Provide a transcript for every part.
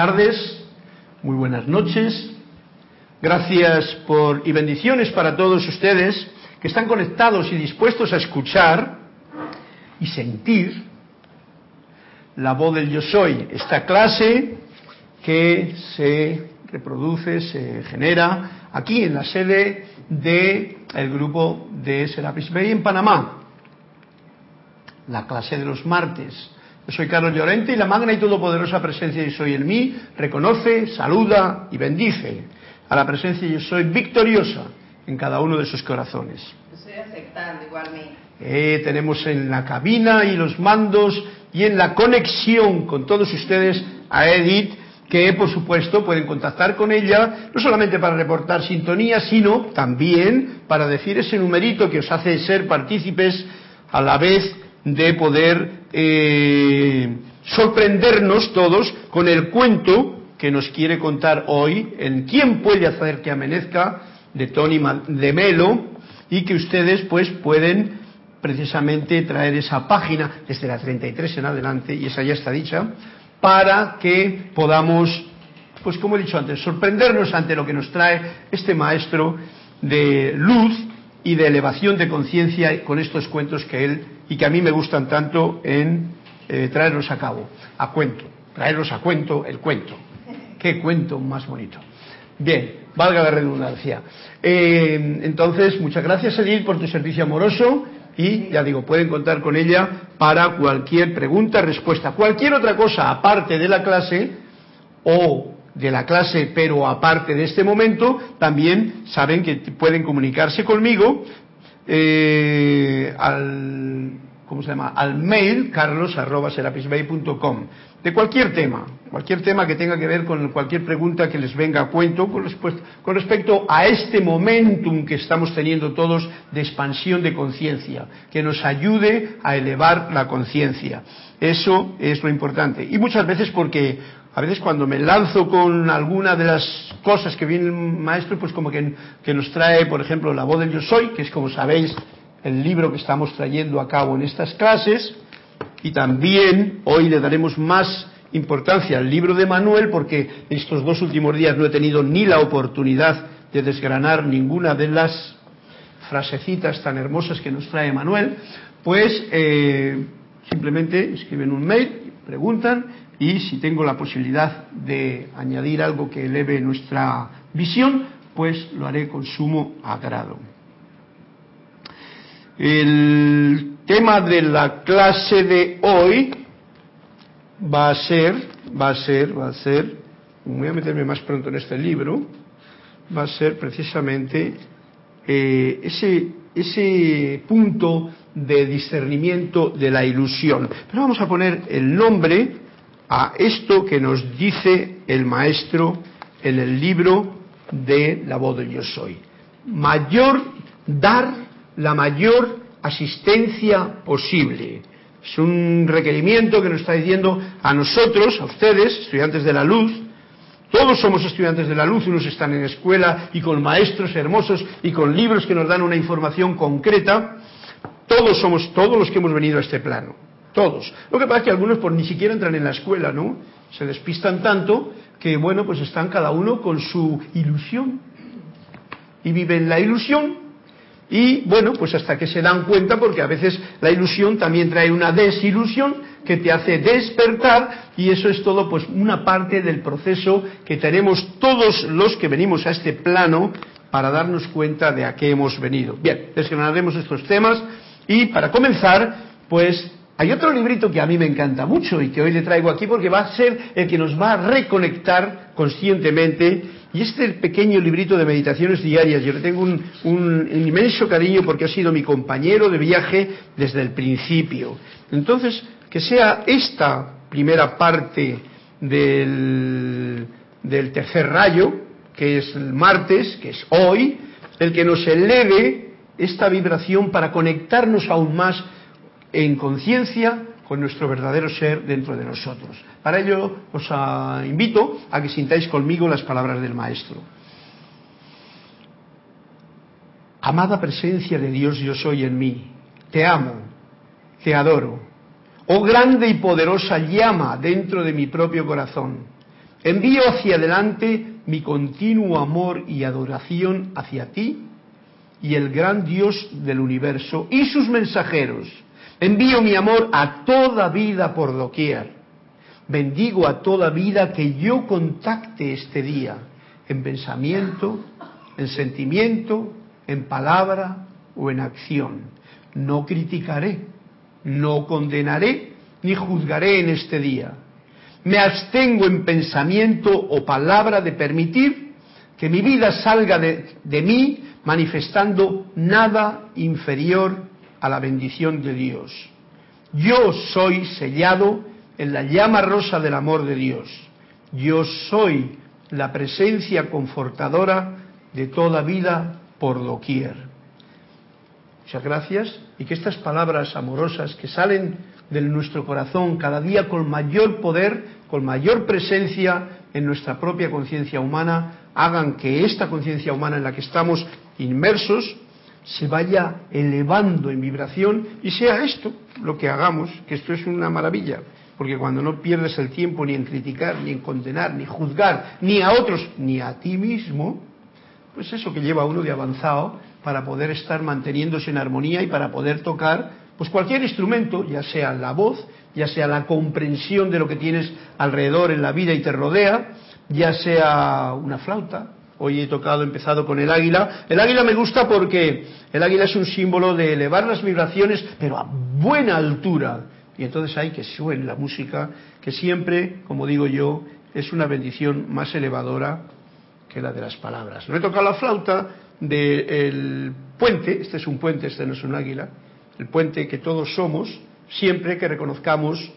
Tardes, muy buenas noches. Gracias por y bendiciones para todos ustedes que están conectados y dispuestos a escuchar y sentir la voz del yo soy, esta clase que se reproduce, se genera aquí en la sede del el grupo de Serapis Bay en Panamá, la clase de los martes. Yo soy Carlos Llorente y la magna y todopoderosa presencia yo soy en mí reconoce, saluda y bendice a la presencia yo soy victoriosa en cada uno de sus corazones. Estoy aceptando igualmente. Eh, tenemos en la cabina y los mandos y en la conexión con todos ustedes a Edith, que por supuesto pueden contactar con ella, no solamente para reportar sintonía, sino también para decir ese numerito que os hace ser partícipes a la vez de poder eh, sorprendernos todos con el cuento que nos quiere contar hoy en quién puede hacer que amanezca de Tony de Melo y que ustedes pues pueden precisamente traer esa página desde la 33 en adelante y esa ya está dicha para que podamos pues como he dicho antes sorprendernos ante lo que nos trae este maestro de luz y de elevación de conciencia con estos cuentos que él y que a mí me gustan tanto en eh, traerlos a cabo, a cuento, traerlos a cuento el cuento. Qué cuento más bonito. Bien, valga la redundancia. Eh, entonces, muchas gracias Edith por tu servicio amoroso y ya digo, pueden contar con ella para cualquier pregunta, respuesta, cualquier otra cosa aparte de la clase o de la clase, pero aparte de este momento, también saben que pueden comunicarse conmigo eh, al, ¿cómo se llama? Al mail carlos@serapisbay.com de cualquier tema, cualquier tema que tenga que ver con cualquier pregunta que les venga a cuento con respecto a este momentum que estamos teniendo todos de expansión de conciencia, que nos ayude a elevar la conciencia. Eso es lo importante. Y muchas veces porque a veces cuando me lanzo con alguna de las cosas que viene el maestro, pues como que, nos trae, por ejemplo, la voz del yo soy, que es como sabéis el libro que estamos trayendo a cabo en estas clases, y también hoy le daremos más importancia al libro de Manuel, porque estos dos últimos días no he tenido ni la oportunidad de desgranar ninguna de las frasecitas tan hermosas que nos trae Manuel, pues eh, simplemente escriben un mail, preguntan y si tengo la posibilidad de añadir algo que eleve nuestra visión, pues lo haré con sumo agrado. El tema de la clase de hoy va a ser, va a ser, va a ser, voy a meterme más pronto en este libro, va a ser precisamente eh, ese, ese punto de discernimiento de la ilusión. Pero vamos a poner el nombre a esto que nos dice el maestro en el libro de la voz de yo soy. Mayor, dar la mayor asistencia posible. Es un requerimiento que nos está diciendo a nosotros, a ustedes, estudiantes de la luz, todos somos estudiantes de la luz, unos están en escuela y con maestros hermosos y con libros que nos dan una información concreta. Todos somos, todos los que hemos venido a este plano. Todos. Lo que pasa es que algunos por ni siquiera entran en la escuela, ¿no? Se despistan tanto que, bueno, pues están cada uno con su ilusión. Y viven la ilusión. Y, bueno, pues hasta que se dan cuenta, porque a veces la ilusión también trae una desilusión que te hace despertar y eso es todo pues una parte del proceso que tenemos todos los que venimos a este plano para darnos cuenta de a qué hemos venido. Bien, desgranaremos estos temas y para comenzar, pues hay otro librito que a mí me encanta mucho y que hoy le traigo aquí porque va a ser el que nos va a reconectar conscientemente. Y este pequeño librito de meditaciones diarias, yo le tengo un, inmenso cariño porque ha sido mi compañero de viaje desde el principio. Entonces, que sea esta primera parte del, del tercer rayo, que es el martes, que es hoy, el que nos eleve esta vibración para conectarnos aún más en conciencia con nuestro verdadero ser dentro de nosotros. Para ello os ah, invito a que sintáis conmigo las palabras del Maestro. Amada presencia de Dios, yo soy en mí. Te amo, te adoro. Oh grande y poderosa llama dentro de mi propio corazón. Envío hacia adelante mi continuo amor y adoración hacia ti y el gran Dios del universo y sus mensajeros. Envío mi amor a toda vida por doquier. Bendigo a toda vida que yo contacte este día, en pensamiento, en sentimiento, en palabra o en acción. No criticaré, no condenaré, ni juzgaré en este día. Me abstengo en pensamiento o palabra de permitir que mi vida salga de, de mí manifestando nada inferior a la bendición de Dios. Yo soy sellado en la llama rosa del amor de Dios. Yo soy la presencia confortadora de toda vida por doquier. Muchas gracias y que estas palabras amorosas que salen de nuestro corazón cada día con mayor poder, con mayor presencia en nuestra propia conciencia humana, hagan que esta conciencia humana en la que estamos inmersos se vaya elevando en vibración y sea esto lo que hagamos, que esto es una maravilla, porque cuando no pierdes el tiempo ni en criticar, ni en condenar, ni juzgar, ni a otros, ni a ti mismo, pues eso que lleva uno de avanzado para poder estar manteniéndose en armonía y para poder tocar pues cualquier instrumento, ya sea la voz, ya sea la comprensión de lo que tienes alrededor en la vida y te rodea, ya sea una flauta, Hoy he tocado, empezado con el águila. El águila me gusta porque el águila es un símbolo de elevar las vibraciones, pero a buena altura. Y entonces hay que suene la música, que siempre, como digo yo, es una bendición más elevadora que la de las palabras. No he tocado la flauta del puente, este es un puente, este no es un águila, el puente que todos somos, siempre que reconozcamos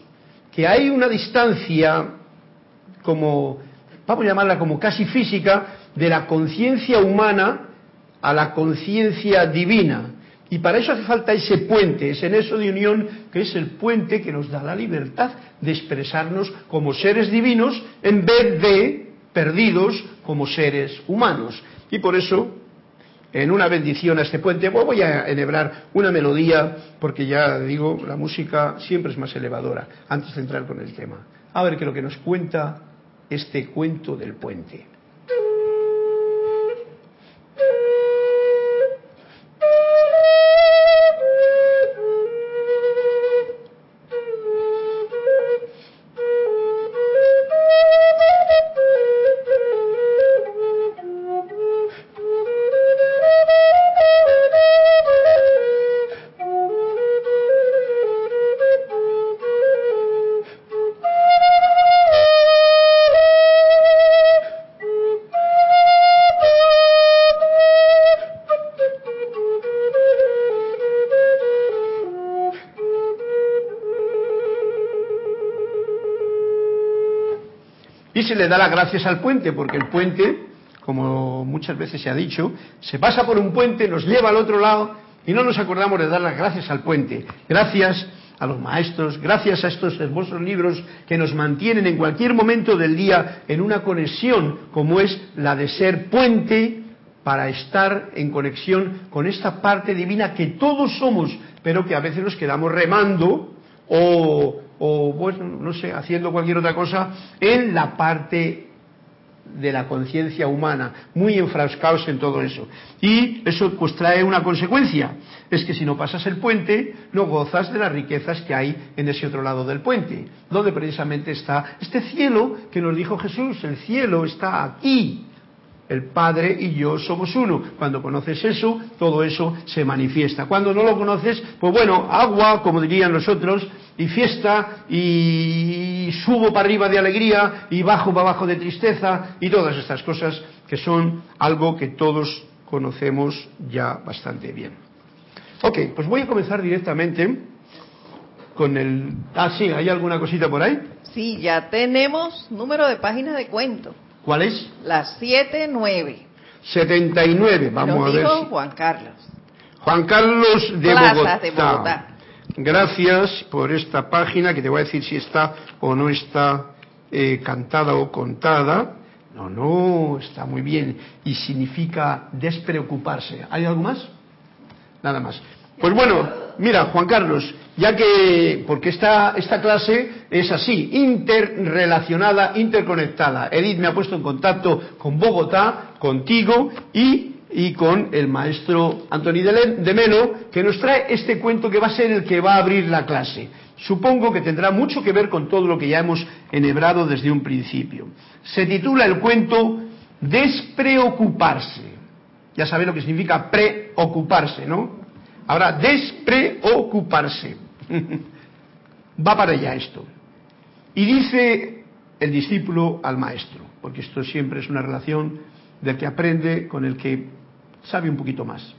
que hay una distancia como, vamos a llamarla como casi física, de la conciencia humana a la conciencia divina. Y para eso hace falta ese puente, ese nexo de unión que es el puente que nos da la libertad de expresarnos como seres divinos en vez de perdidos como seres humanos. Y por eso, en una bendición a este puente, voy a enhebrar una melodía, porque ya digo, la música siempre es más elevadora, antes de entrar con el tema. A ver qué lo que nos cuenta este cuento del puente. Le da las gracias al puente, porque el puente, como muchas veces se ha dicho, se pasa por un puente, nos lleva al otro lado y no nos acordamos de dar las gracias al puente. Gracias a los maestros, gracias a estos hermosos libros que nos mantienen en cualquier momento del día en una conexión como es la de ser puente para estar en conexión con esta parte divina que todos somos, pero que a veces nos quedamos remando o o bueno, no sé, haciendo cualquier otra cosa en la parte de la conciencia humana, muy enfrascados en todo eso. Y eso pues trae una consecuencia, es que si no pasas el puente, no gozas de las riquezas que hay en ese otro lado del puente, donde precisamente está este cielo que nos dijo Jesús, el cielo está aquí, el Padre y yo somos uno. Cuando conoces eso, todo eso se manifiesta. Cuando no lo conoces, pues bueno, agua, como dirían nosotros, y fiesta, y subo para arriba de alegría, y bajo para abajo de tristeza, y todas estas cosas que son algo que todos conocemos ya bastante bien. Ok, pues voy a comenzar directamente con el... Ah, sí, ¿hay alguna cosita por ahí? Sí, ya tenemos número de páginas de cuento. ¿Cuál es? Las 79. 79, vamos a ver. Juan Carlos. Juan Carlos de Bogotá. de Bogotá. Gracias por esta página que te voy a decir si está o no está eh, cantada o contada. No, no, está muy bien. Y significa despreocuparse. ¿Hay algo más? Nada más. Pues bueno, mira, Juan Carlos, ya que, porque esta, esta clase es así, interrelacionada, interconectada. Edith me ha puesto en contacto con Bogotá, contigo y, y con el maestro Antoni de, Melo, que nos trae este cuento que va a ser el que va a abrir la clase. Supongo que tendrá mucho que ver con todo lo que ya hemos enhebrado desde un principio. Se titula el cuento Despreocuparse. Ya sabéis lo que significa preocuparse, ¿no? Ahora, despreocuparse. Va para allá esto. Y dice el discípulo al maestro, porque esto siempre es una relación del que aprende con el que sabe un poquito más.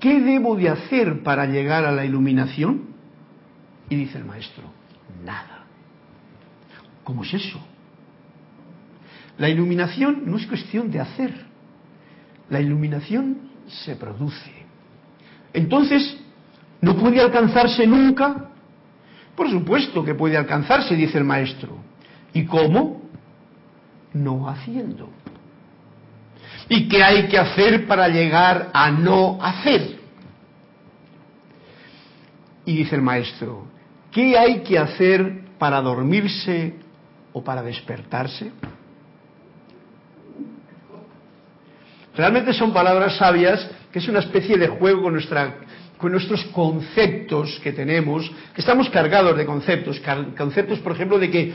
¿Qué debo de hacer para llegar a la iluminación? Y dice el maestro, nada. ¿Cómo es eso? La iluminación no es cuestión de hacer. La iluminación se produce. Entonces, ¿no puede alcanzarse nunca? Por supuesto que puede alcanzarse, dice el maestro. ¿Y cómo? No haciendo. ¿Y qué hay que hacer para llegar a no hacer? Y dice el maestro, ¿qué hay que hacer para dormirse o para despertarse? Realmente son palabras sabias que es una especie de juego con, nuestra, con nuestros conceptos que tenemos, que estamos cargados de conceptos, conceptos, por ejemplo, de que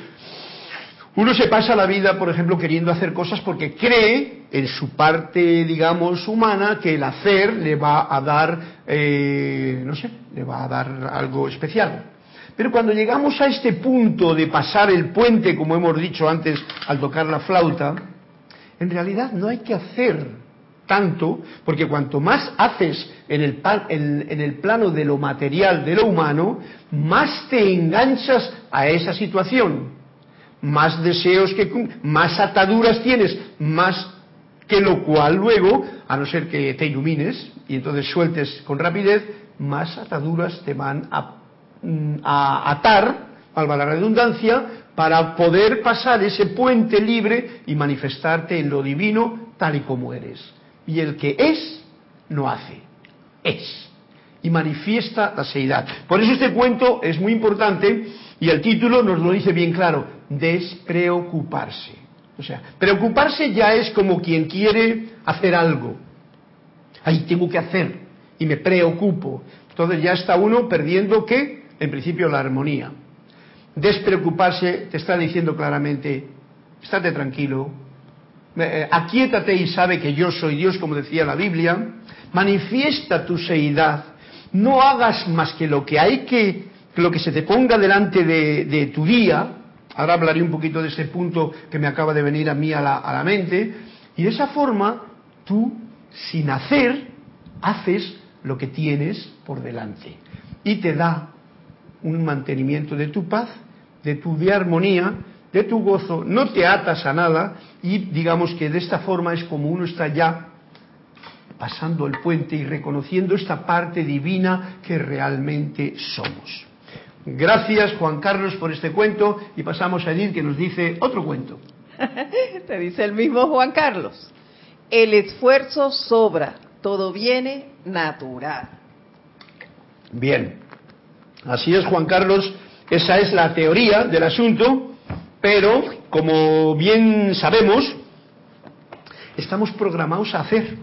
uno se pasa la vida, por ejemplo, queriendo hacer cosas porque cree en su parte, digamos, humana, que el hacer le va a dar, eh, no sé, le va a dar algo especial. Pero cuando llegamos a este punto de pasar el puente, como hemos dicho antes al tocar la flauta, en realidad no hay que hacer tanto, porque cuanto más haces en el, en el plano de lo material, de lo humano, más te enganchas a esa situación, más deseos que más ataduras tienes, más que lo cual luego, a no ser que te ilumines y entonces sueltes con rapidez, más ataduras te van a, mm, a atar, valga la redundancia, para poder pasar ese puente libre y manifestarte en lo divino tal y como eres. Y el que es, no hace. Es. Y manifiesta la seidad. Por eso este cuento es muy importante y el título nos lo dice bien claro. Despreocuparse. O sea, preocuparse ya es como quien quiere hacer algo. Ahí tengo que hacer y me preocupo. Entonces ya está uno perdiendo que, en principio, la armonía. Despreocuparse te está diciendo claramente, estate tranquilo, eh, aquíétate y sabe que yo soy Dios, como decía la Biblia, manifiesta tu seidad, no hagas más que lo que hay que, lo que se te ponga delante de, tu día, ahora hablaré un poquito de ese punto que me acaba de venir a mí a la, mente, y de esa forma tú, sin hacer, haces lo que tienes por delante, y te da un mantenimiento de tu paz, de tu de armonía, de tu gozo, no te atas a nada. Y digamos que de esta forma es como uno está ya pasando el puente y reconociendo esta parte divina que realmente somos. Gracias Juan Carlos por este cuento y pasamos a Edith que nos dice otro cuento. Te dice el mismo Juan Carlos. El esfuerzo sobra, todo viene natural. Bien, así es Juan Carlos, esa es la teoría del asunto pero, como bien sabemos, estamos programados a hacer.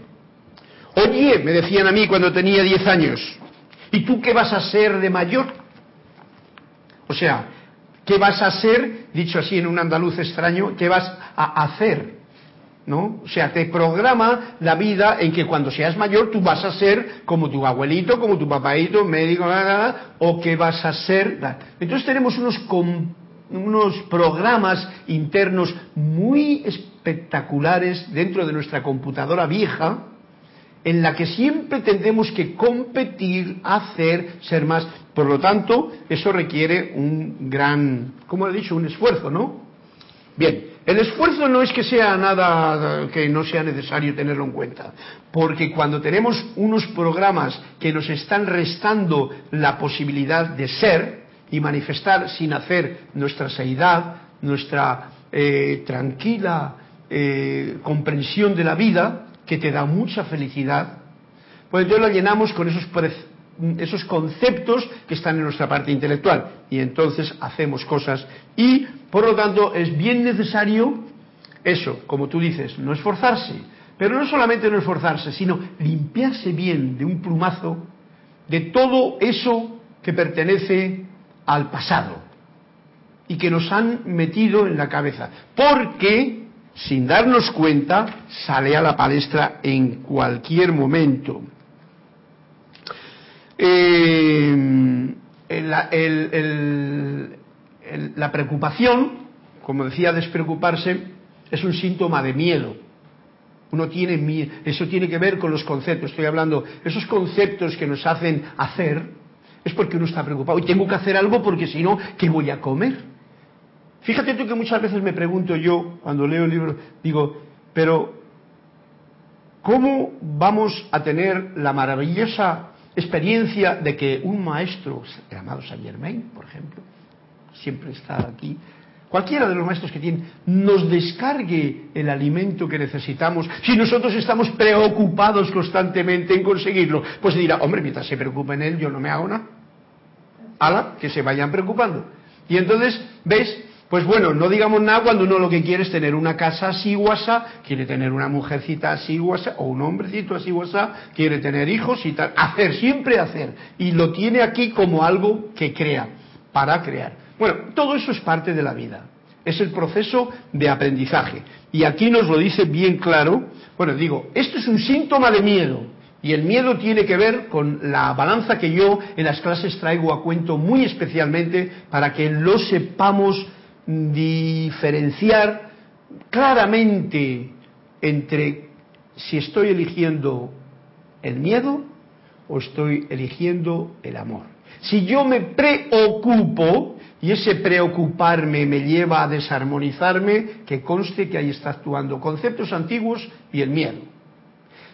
Oye, me decían a mí cuando tenía 10 años, ¿y tú qué vas a ser de mayor? O sea, ¿qué vas a ser, dicho así en un andaluz extraño, qué vas a hacer? ¿No? O sea, te programa la vida en que cuando seas mayor tú vas a ser como tu abuelito, como tu papaito, médico, o que vas a ser. Entonces tenemos unos unos programas internos muy espectaculares dentro de nuestra computadora vieja, en la que siempre tendremos que competir, hacer, ser más. Por lo tanto, eso requiere un gran, como he dicho, un esfuerzo, ¿no? Bien, el esfuerzo no es que sea nada que no sea necesario tenerlo en cuenta, porque cuando tenemos unos programas que nos están restando la posibilidad de ser, y manifestar sin hacer nuestra seidad, nuestra eh, tranquila eh, comprensión de la vida, que te da mucha felicidad, pues entonces la llenamos con esos esos conceptos que están en nuestra parte intelectual. Y entonces hacemos cosas. Y, por lo tanto, es bien necesario eso, como tú dices, no esforzarse. Pero no solamente no esforzarse, sino limpiarse bien de un plumazo de todo eso que pertenece al pasado y que nos han metido en la cabeza. Porque, sin darnos cuenta, sale a la palestra en cualquier momento. Eh, la preocupación, como decía, despreocuparse, es un síntoma de miedo. Uno tiene miedo, eso tiene que ver con los conceptos, estoy hablando, esos conceptos que nos hacen hacer, es porque uno está preocupado. Y tengo que hacer algo porque si no, ¿qué voy a comer? Fíjate tú que muchas veces me pregunto yo, cuando leo el libro, digo, pero ¿cómo vamos a tener la maravillosa experiencia de que un maestro, llamado Saint Germain, por ejemplo, siempre está aquí, cualquiera de los maestros que tienen, nos descargue el alimento que necesitamos, si nosotros estamos preocupados constantemente en conseguirlo, pues dirá, hombre, mientras se preocupen él, yo no me hago nada. Ala, que se vayan preocupando. Y entonces, ¿ves? Pues bueno, no digamos nada cuando uno lo que quiere es tener una casa así guasa, quiere tener una mujercita así guasa, o un hombrecito así guasa, quiere tener hijos y tal. Hacer, siempre hacer. Y lo tiene aquí como algo que crea, para crear. Bueno, todo eso es parte de la vida. Es el proceso de aprendizaje. Y aquí nos lo dice bien claro. Bueno, digo, esto es un síntoma de miedo. Y el miedo tiene que ver con la balanza que yo en las clases traigo a cuento muy especialmente para que lo sepamos diferenciar claramente entre si estoy eligiendo el miedo o estoy eligiendo el amor. Si yo me preocupo y ese preocuparme me lleva a desarmonizarme, que conste que ahí está actuando conceptos antiguos y el miedo.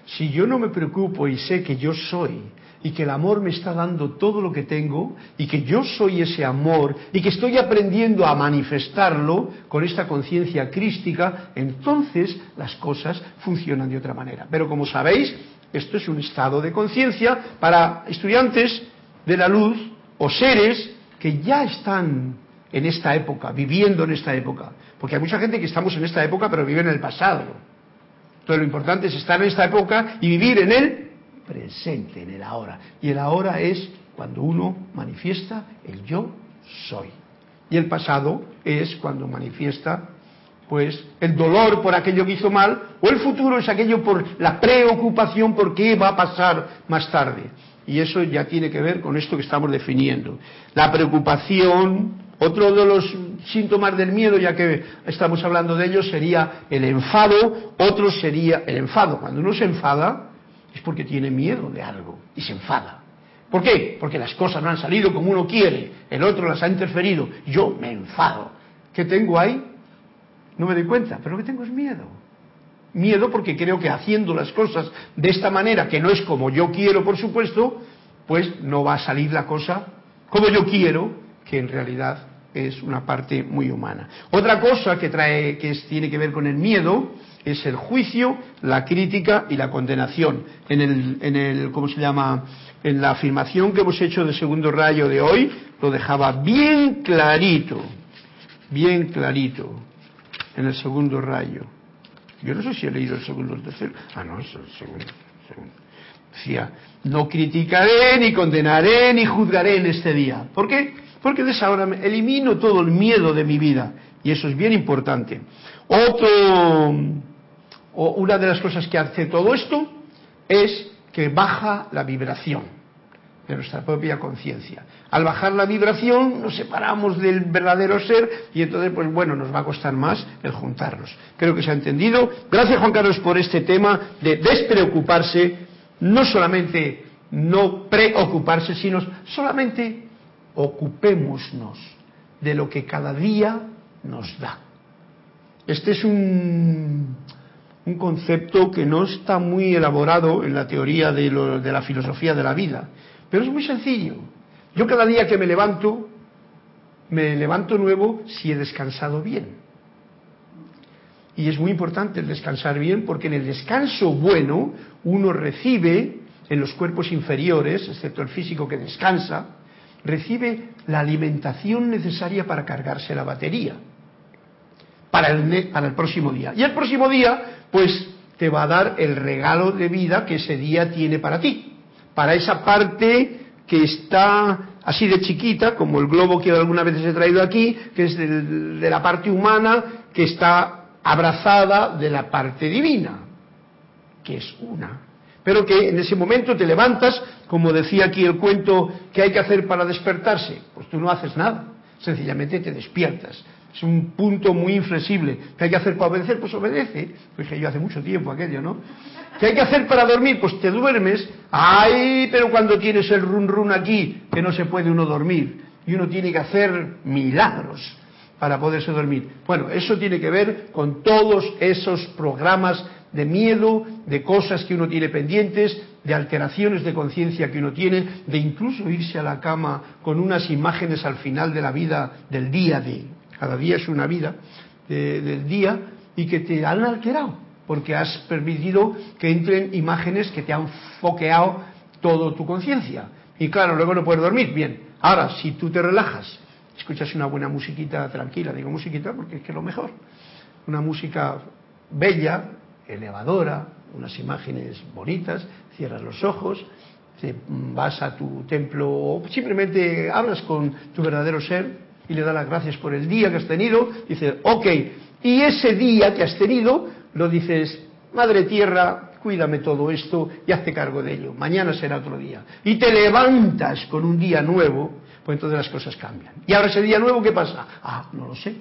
Si yo no me preocupo y sé que yo soy y que el amor me está dando todo lo que tengo y que yo soy ese amor y que estoy aprendiendo a manifestarlo con esta conciencia crística, entonces las cosas funcionan de otra manera. Pero como sabéis, esto es un estado de conciencia para estudiantes de la luz o seres que ya están en esta época, viviendo en esta época. Porque hay mucha gente que estamos en esta época pero vive en el pasado. Entonces lo importante es estar en esta época y vivir en él presente en el ahora. Y el ahora es cuando uno manifiesta el yo soy. Y el pasado es cuando manifiesta pues el dolor por aquello que hizo mal o el futuro es aquello por la preocupación por qué va a pasar más tarde. Y eso ya tiene que ver con esto que estamos definiendo. La preocupación, otro de los síntomas del miedo, ya que estamos hablando de ello, sería el enfado, otro sería el enfado. Cuando uno se enfada, es porque tiene miedo de algo y se enfada. ¿Por qué? Porque las cosas no han salido como uno quiere, el otro las ha interferido, yo me enfado. ¿Qué tengo ahí? No me doy cuenta, pero lo que tengo es miedo. Miedo porque creo que haciendo las cosas de esta manera, que no es como yo quiero, por supuesto, pues no va a salir la cosa como yo quiero, que en realidad es una parte muy humana. Otra cosa que trae, que tiene que ver con el miedo, es el juicio, la crítica y la condenación. En el, en el, ¿cómo se llama? En la afirmación que hemos hecho de segundo rayo de hoy, lo dejaba bien clarito, bien clarito, en el segundo rayo. Yo no sé si he leído el segundo o el tercero. Ah, no, es el segundo. Decía, no criticaré, ni condenaré, ni juzgaré en este día. ¿Por qué? Porque de esa hora elimino todo el miedo de mi vida. Y eso es bien importante. Otro, o una de las cosas que hace todo esto es que baja la vibración de nuestra propia conciencia. Al bajar la vibración nos separamos del verdadero ser y entonces, pues bueno, nos va a costar más el juntarnos. Creo que se ha entendido. Gracias Juan Carlos por este tema de despreocuparse, no solamente no preocuparse, sino solamente ocupémonos de lo que cada día nos da. Este es un, un concepto que no está muy elaborado en la teoría de, de la filosofía de la vida, pero es muy sencillo. Yo cada día que me levanto, me levanto nuevo si he descansado bien. Y es muy importante el descansar bien porque en el descanso bueno uno recibe en los cuerpos inferiores, excepto el físico que descansa, recibe la alimentación necesaria para cargarse la batería para el, para el próximo día. Y el próximo día, pues te va a dar el regalo de vida que ese día tiene para ti, para esa parte que está así de chiquita, como el globo que alguna vez he traído aquí, que es de la parte humana, que está abrazada de la parte divina, que es una. Pero que en ese momento te levantas, como decía aquí el cuento, que hay que hacer para despertarse? Pues tú no haces nada, sencillamente te despiertas. Es un punto muy inflexible. ¿Qué hay que hacer para obedecer? Pues obedece. Pues que yo hace mucho tiempo aquello, ¿no? ¿Qué hay que hacer para dormir? Pues te duermes. ¡Ay! Pero cuando tienes el run run aquí, que no se puede uno dormir. Y uno tiene que hacer milagros para poderse dormir. Bueno, eso tiene que ver con todos esos programas de miedo, de cosas que uno tiene pendientes, de alteraciones de conciencia que uno tiene, de incluso irse a la cama con unas imágenes al final de la vida, del día de, cada día es una vida, del día, y que te han alterado, porque has permitido que entren imágenes que te han foqueado toda tu conciencia. Y claro, luego no puedes dormir. Bien, ahora, si tú te relajas, escuchas una buena musiquita tranquila, digo musiquita porque es que es lo mejor, una música bella, elevadora, unas imágenes bonitas, cierras los ojos, vas a tu templo o simplemente hablas con tu verdadero ser y le das las gracias por el día que has tenido, dices, ok, y ese día que has tenido lo dices, Madre Tierra, cuídame todo esto y hazte cargo de ello, mañana será otro día. Y te levantas con un día nuevo, pues entonces las cosas cambian. ¿Y ahora ese día nuevo qué pasa? Ah, no lo sé,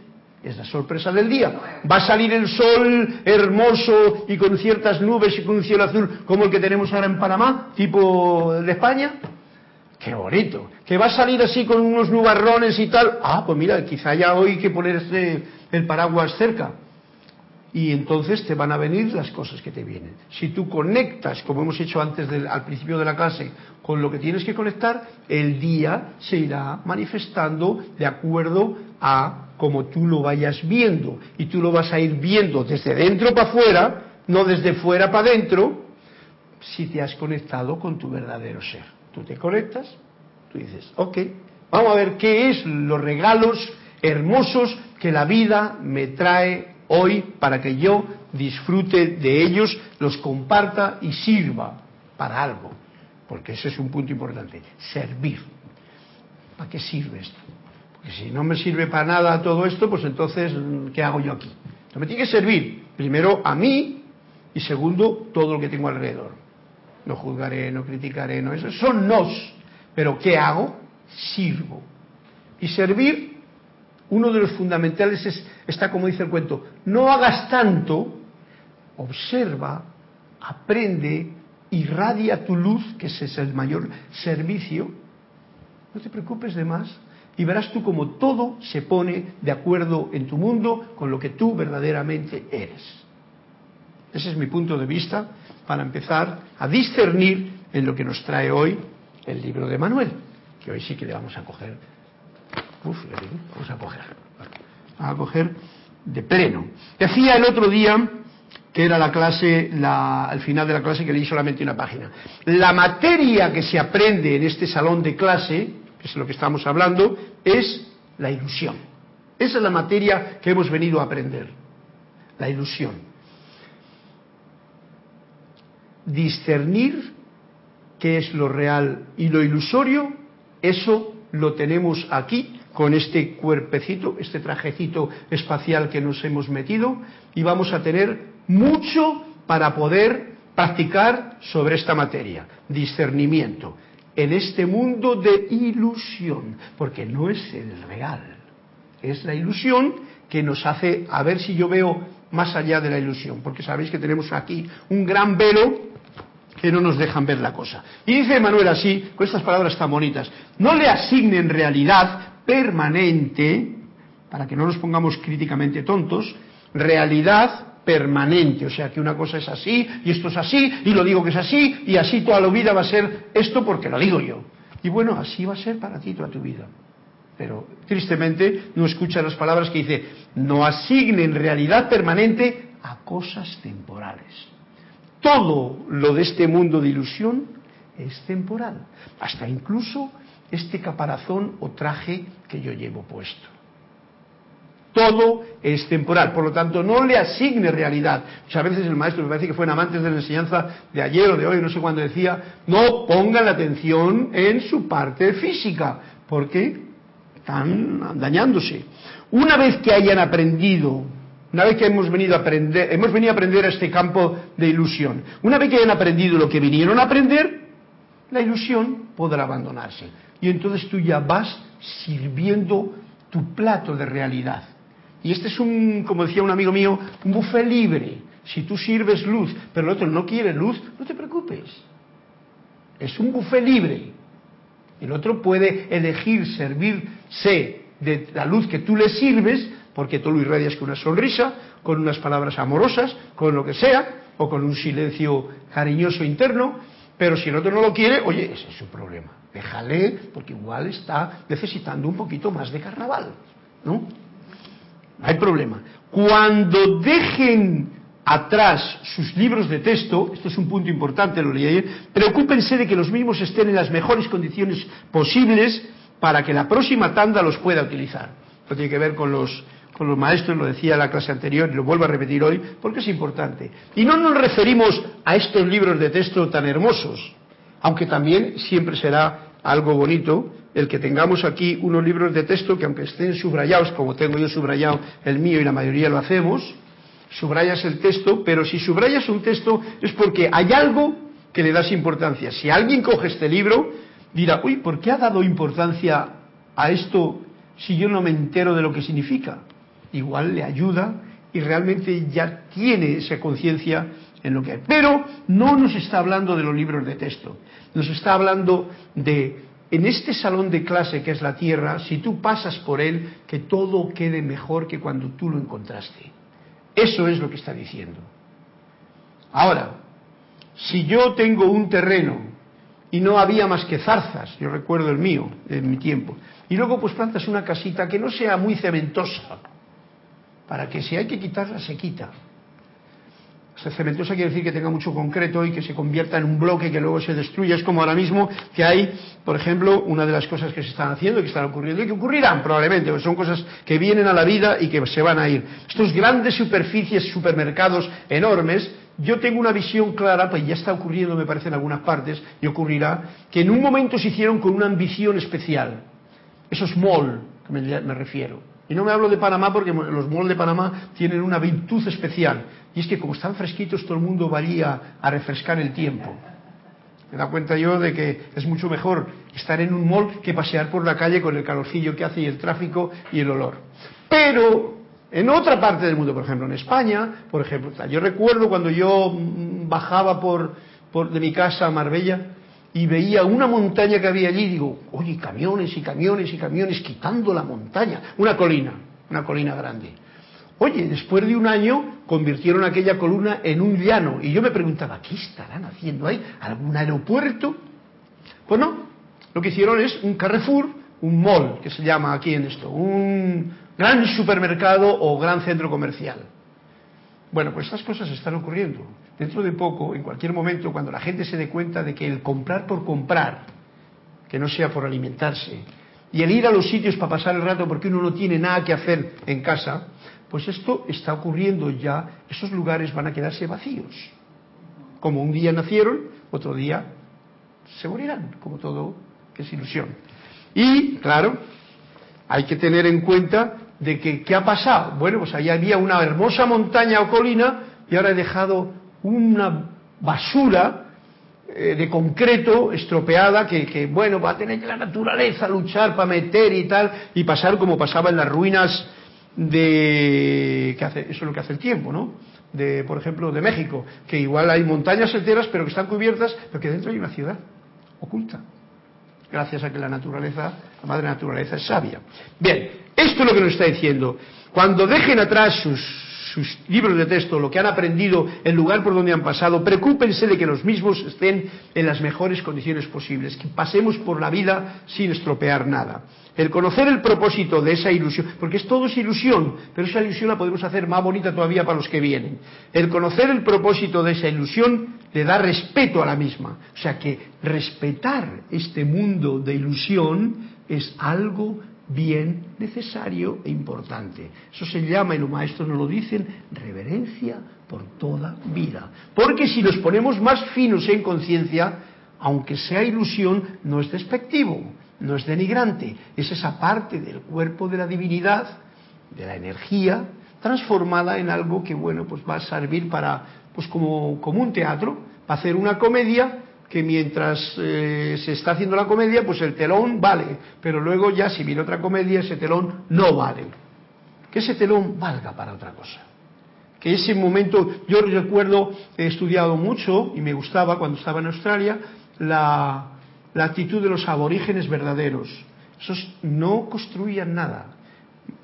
es la sorpresa del día. Va a salir el sol hermoso y con ciertas nubes y con un cielo azul como el que tenemos ahora en Panamá, tipo de España. Qué bonito. Que va a salir así con unos nubarrones y tal. Ah, pues mira, quizá ya hoy que ponerse el paraguas cerca. Y entonces te van a venir las cosas que te vienen. Si tú conectas, como hemos hecho antes al principio de la clase, con lo que tienes que conectar, el día se irá manifestando de acuerdo a como tú lo vayas viendo. Y tú lo vas a ir viendo desde dentro para afuera, no desde fuera para adentro, si te has conectado con tu verdadero ser. Tú te conectas, tú dices, ok, vamos a ver qué es los regalos hermosos que la vida me trae hoy para que yo disfrute de ellos, los comparta y sirva para algo. Porque ese es un punto importante, servir. ¿Para qué sirve esto? Si no me sirve para nada todo esto, pues entonces, ¿qué hago yo aquí? No me tiene que servir, primero a mí y segundo, todo lo que tengo alrededor. No juzgaré, no criticaré, no eso. Son nos. Pero ¿qué hago? Sirvo. Y servir, uno de los fundamentales es, está como dice el cuento, no hagas tanto, observa, aprende, irradia tu luz, que ese es el mayor servicio. No te preocupes de más y verás tú como todo se pone de acuerdo en tu mundo con lo que tú verdaderamente eres. Ese es mi punto de vista para empezar a discernir en lo que nos trae hoy el libro de Manuel, que hoy sí que le vamos a coger, uf, vamos a coger, a coger de pleno. Decía el otro día que era la clase, la, al final de la clase que leí solamente una página. La materia que se aprende en este salón de clase es lo que estamos hablando, es la ilusión. Esa es la materia que hemos venido a aprender, la ilusión. Discernir qué es lo real y lo ilusorio, eso lo tenemos aquí con este cuerpecito, este trajecito espacial que nos hemos metido y vamos a tener mucho para poder practicar sobre esta materia, discernimiento en este mundo de ilusión, porque no es el real, es la ilusión que nos hace a ver si yo veo más allá de la ilusión, porque sabéis que tenemos aquí un gran velo que no nos dejan ver la cosa. Y dice Manuel así, con estas palabras tan bonitas, no le asignen realidad permanente, para que no nos pongamos críticamente tontos, realidad permanente, o sea que una cosa es así y esto es así y lo digo que es así y así toda la vida va a ser esto porque lo digo yo. Y bueno, así va a ser para ti toda tu vida. Pero tristemente no escucha las palabras que dice, no asignen realidad permanente a cosas temporales. Todo lo de este mundo de ilusión es temporal. Hasta incluso este caparazón o traje que yo llevo puesto. Todo es temporal, por lo tanto no le asigne realidad. Muchas veces el maestro, me parece que fue en Amantes de la Enseñanza de ayer o de hoy, no sé cuándo decía, no pongan la atención en su parte física, porque están dañándose. Una vez que hayan aprendido, una vez que hemos venido a aprender, hemos venido a aprender a este campo de ilusión, una vez que hayan aprendido lo que vinieron a aprender, la ilusión podrá abandonarse. Y entonces tú ya vas sirviendo tu plato de realidad. Y este es un, como decía un amigo mío, un buffet libre. Si tú sirves luz, pero el otro no quiere luz, no te preocupes. Es un buffet libre. El otro puede elegir servirse de la luz que tú le sirves, porque tú lo irradias con una sonrisa, con unas palabras amorosas, con lo que sea, o con un silencio cariñoso interno, pero si el otro no lo quiere, oye, ese es su problema. Déjale, porque igual está necesitando un poquito más de carnaval, ¿no? No hay problema. Cuando dejen atrás sus libros de texto, esto es un punto importante, lo leí ayer, preocúpense de que los mismos estén en las mejores condiciones posibles para que la próxima tanda los pueda utilizar. Esto tiene que ver con los, con los maestros, lo decía la clase anterior y lo vuelvo a repetir hoy, porque es importante. Y no nos referimos a estos libros de texto tan hermosos, aunque también siempre será algo bonito el que tengamos aquí unos libros de texto que aunque estén subrayados, como tengo yo subrayado el mío y la mayoría lo hacemos, subrayas el texto, pero si subrayas un texto es porque hay algo que le das importancia. Si alguien coge este libro, dirá, uy, ¿por qué ha dado importancia a esto si yo no me entero de lo que significa? Igual le ayuda y realmente ya tiene esa conciencia en lo que hay. Pero no nos está hablando de los libros de texto, nos está hablando de en este salón de clase que es la Tierra, si tú pasas por él, que todo quede mejor que cuando tú lo encontraste. Eso es lo que está diciendo. Ahora, si yo tengo un terreno y no había más que zarzas, yo recuerdo el mío, en mi tiempo, y luego pues plantas una casita que no sea muy cementosa, para que si hay que quitarla, se quita. Cementosa quiere decir que tenga mucho concreto y que se convierta en un bloque que luego se destruya. Es como ahora mismo que hay, por ejemplo, una de las cosas que se están haciendo y que están ocurriendo y que ocurrirán probablemente, porque son cosas que vienen a la vida y que se van a ir. Estos grandes superficies, supermercados enormes, yo tengo una visión clara, pues ya está ocurriendo, me parece, en algunas partes, y ocurrirá, que en un momento se hicieron con una ambición especial. Esos mall, que me refiero y no me hablo de Panamá porque los malls de Panamá tienen una virtud especial. Y es que como están fresquitos, todo el mundo va allí a, refrescar el tiempo. Me da cuenta yo de que es mucho mejor estar en un mall que pasear por la calle con el calorcillo que hace y el tráfico y el olor. Pero en otra parte del mundo, por ejemplo en España, por ejemplo, yo recuerdo cuando yo mm, bajaba por, de mi casa a Marbella, y veía una montaña que había allí digo, oye, camiones y camiones y camiones quitando la montaña, una colina, una colina grande. Oye, después de un año convirtieron aquella columna en un llano y yo me preguntaba, ¿qué estarán haciendo ahí? ¿Algún aeropuerto? Pues no, lo que hicieron es un Carrefour, un mall, que se llama aquí en esto, un gran supermercado o gran centro comercial. Bueno, pues estas cosas están ocurriendo. Dentro de poco, en cualquier momento, cuando la gente se dé cuenta de que el comprar por comprar, que no sea por alimentarse, y el ir a los sitios para pasar el rato porque uno no tiene nada que hacer en casa, pues esto está ocurriendo ya, esos lugares van a quedarse vacíos. Como un día nacieron, otro día se morirán, como todo que es ilusión. Y, claro, hay que tener en cuenta de que, ¿qué ha pasado? Bueno, pues ahí había una hermosa montaña o colina y ahora he dejado una basura eh, de concreto estropeada que, bueno, va a tener que la naturaleza luchar para meter y tal, y pasar como pasaba en las ruinas de... Que hace, eso es lo que hace el tiempo, ¿no? De, por ejemplo, de México, que igual hay montañas enteras, pero que están cubiertas, pero que dentro hay una ciudad oculta gracias a que la naturaleza, la madre naturaleza es sabia. Bien, esto es lo que nos está diciendo. Cuando dejen atrás sus, libros de texto, lo que han aprendido, el lugar por donde han pasado, preocúpense de que los mismos estén en las mejores condiciones posibles, que pasemos por la vida sin estropear nada. El conocer el propósito de esa ilusión, porque es todo es ilusión, pero esa ilusión la podemos hacer más bonita todavía para los que vienen. El conocer el propósito de esa ilusión le da respeto a la misma. O sea que respetar este mundo de ilusión es algo bien necesario e importante. Eso se llama, y los maestros nos lo dicen, reverencia por toda vida. Porque si nos ponemos más finos en conciencia, aunque sea ilusión, no es despectivo, no es denigrante, es esa parte del cuerpo de la divinidad, de la energía, transformada en algo que, bueno, pues va a servir para, pues como, como un teatro, para hacer una comedia que mientras eh, se está haciendo la comedia, pues el telón vale, pero luego ya si viene otra comedia, ese telón no vale. Que ese telón valga para otra cosa. Que ese momento, yo recuerdo, he estudiado mucho y me gustaba cuando estaba en Australia, la, actitud de los aborígenes verdaderos. Esos no construían nada.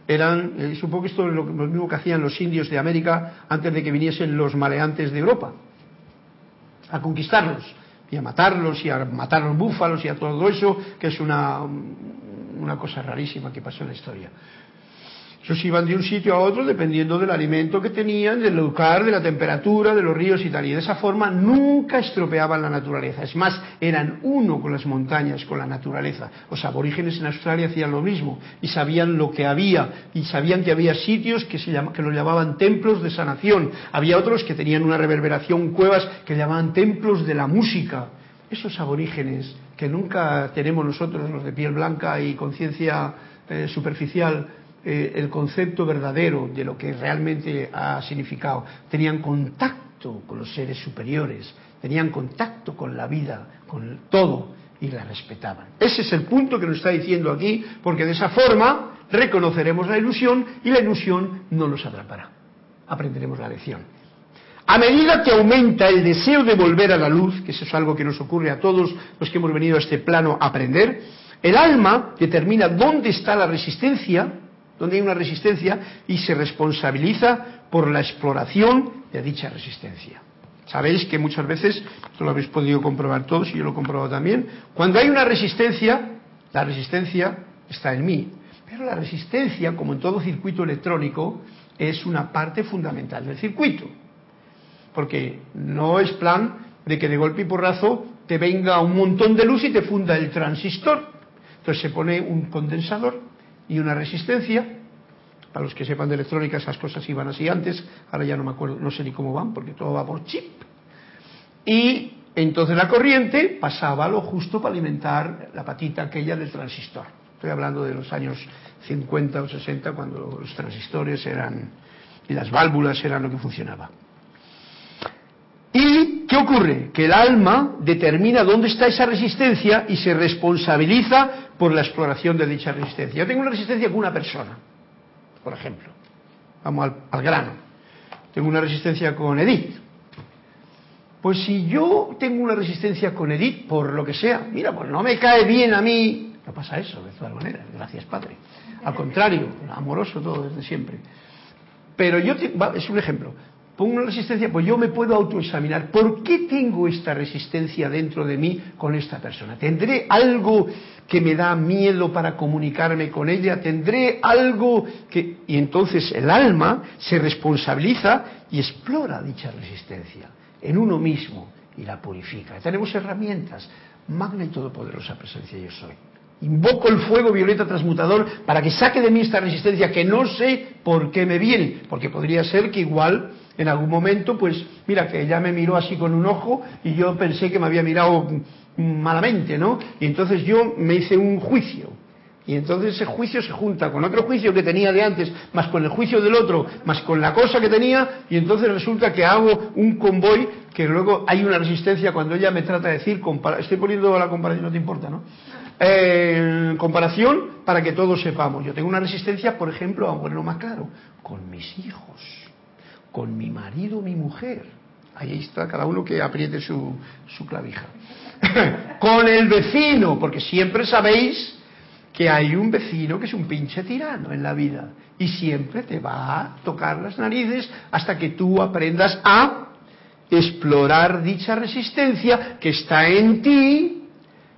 Eran, eh, supongo que esto es lo, lo mismo que hacían los indios de América antes de que viniesen los maleantes de Europa a conquistarlos y a matarlos y a matar los búfalos y a todo eso, que es una, una cosa rarísima que pasó en la historia. Ellos iban de un sitio a otro dependiendo del alimento que tenían, del lugar, de la temperatura, de los ríos y tal. Y de esa forma nunca estropeaban la naturaleza. Es más, eran uno con las montañas, con la naturaleza. Los aborígenes en Australia hacían lo mismo y sabían lo que había. Y sabían que había sitios que, se que los llamaban templos de sanación. Había otros que tenían una reverberación, cuevas que llamaban templos de la música. Esos aborígenes que nunca tenemos nosotros, los de piel blanca y conciencia eh, superficial, eh, el concepto verdadero de lo que realmente ha significado. Tenían contacto con los seres superiores, tenían contacto con la vida, con todo, y la respetaban. Ese es el punto que nos está diciendo aquí, porque de esa forma reconoceremos la ilusión y la ilusión no nos atrapará. Aprenderemos la lección. A medida que aumenta el deseo de volver a la luz, que eso es algo que nos ocurre a todos los que hemos venido a este plano a aprender, el alma determina dónde está la resistencia donde hay una resistencia y se responsabiliza por la exploración de dicha resistencia. Sabéis que muchas veces, esto lo habéis podido comprobar todos y yo lo he comprobado también, cuando hay una resistencia, la resistencia está en mí. Pero la resistencia, como en todo circuito electrónico, es una parte fundamental del circuito. Porque no es plan de que de golpe y porrazo te venga un montón de luz y te funda el transistor. Entonces se pone un condensador y una resistencia. Para los que sepan de electrónica, esas cosas iban así antes, ahora ya no me acuerdo, no sé ni cómo van, porque todo va por chip. Y entonces la corriente pasaba lo justo para alimentar la patita aquella del transistor. Estoy hablando de los años 50 o 60, cuando los transistores eran y las válvulas eran lo que funcionaba. ¿Y qué ocurre? Que el alma determina dónde está esa resistencia y se responsabiliza por la exploración de dicha resistencia. Yo tengo una resistencia con una persona, por ejemplo. Vamos al, grano. Tengo una resistencia con Edith. Pues si yo tengo una resistencia con Edith, por lo que sea, mira, pues no me cae bien a mí, no pasa eso, de todas maneras, gracias Padre. Al contrario, amoroso todo desde siempre. Pero yo, es un ejemplo, pongo una resistencia, pues yo me puedo autoexaminar. ¿Por qué tengo esta resistencia dentro de mí con esta persona? ¿Tendré algo que me da miedo para comunicarme con ella? ¿Tendré algo que... Y entonces el alma se responsabiliza y explora dicha resistencia en uno mismo y la purifica. Tenemos herramientas. Magna y todopoderosa presencia yo soy. Invoco el fuego violeta transmutador para que saque de mí esta resistencia que no sé por qué me viene, porque podría ser que igual en algún momento, pues mira, que ella me miró así con un ojo y yo pensé que me había mirado malamente, ¿no? Y entonces yo me hice un juicio. Y entonces ese juicio se junta con otro juicio que tenía de antes, más con el juicio del otro, más con la cosa que tenía, y entonces resulta que hago un convoy que luego hay una resistencia cuando ella me trata de decir, estoy poniendo la comparación, no te importa, ¿no? Eh, comparación para que todos sepamos. Yo tengo una resistencia, por ejemplo, a ponerlo más claro, con mis hijos con mi marido, mi mujer. Ahí está cada uno que apriete su, su clavija. con el vecino, porque siempre sabéis que hay un vecino que es un pinche tirano en la vida y siempre te va a tocar las narices hasta que tú aprendas a explorar dicha resistencia que está en ti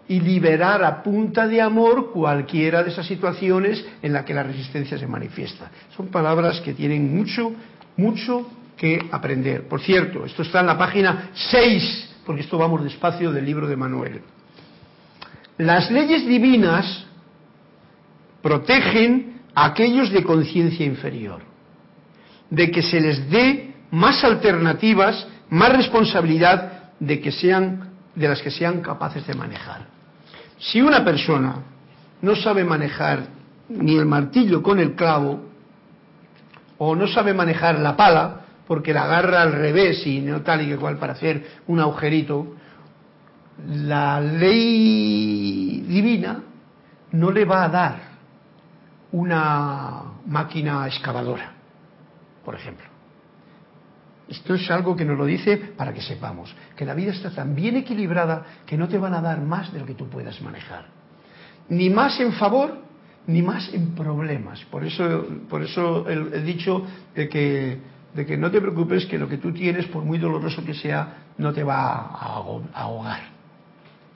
y liberar a punta de amor cualquiera de esas situaciones en la que la resistencia se manifiesta. Son palabras que tienen mucho mucho que aprender. Por cierto, esto está en la página 6, porque esto vamos despacio del libro de Manuel. Las leyes divinas protegen a aquellos de conciencia inferior, de que se les dé más alternativas, más responsabilidad de que sean de las que sean capaces de manejar. Si una persona no sabe manejar ni el martillo con el clavo, o no sabe manejar la pala, porque la agarra al revés y no tal y que cual para hacer un agujerito, la ley divina no le va a dar una máquina excavadora, por ejemplo. Esto es algo que nos lo dice para que sepamos que la vida está tan bien equilibrada que no te van a dar más de lo que tú puedas manejar. Ni más en favor, ni más en problemas. Por eso, por eso el, dicho de que, de que no te preocupes que lo que tú tienes, por muy doloroso que sea, no te va a ahogar.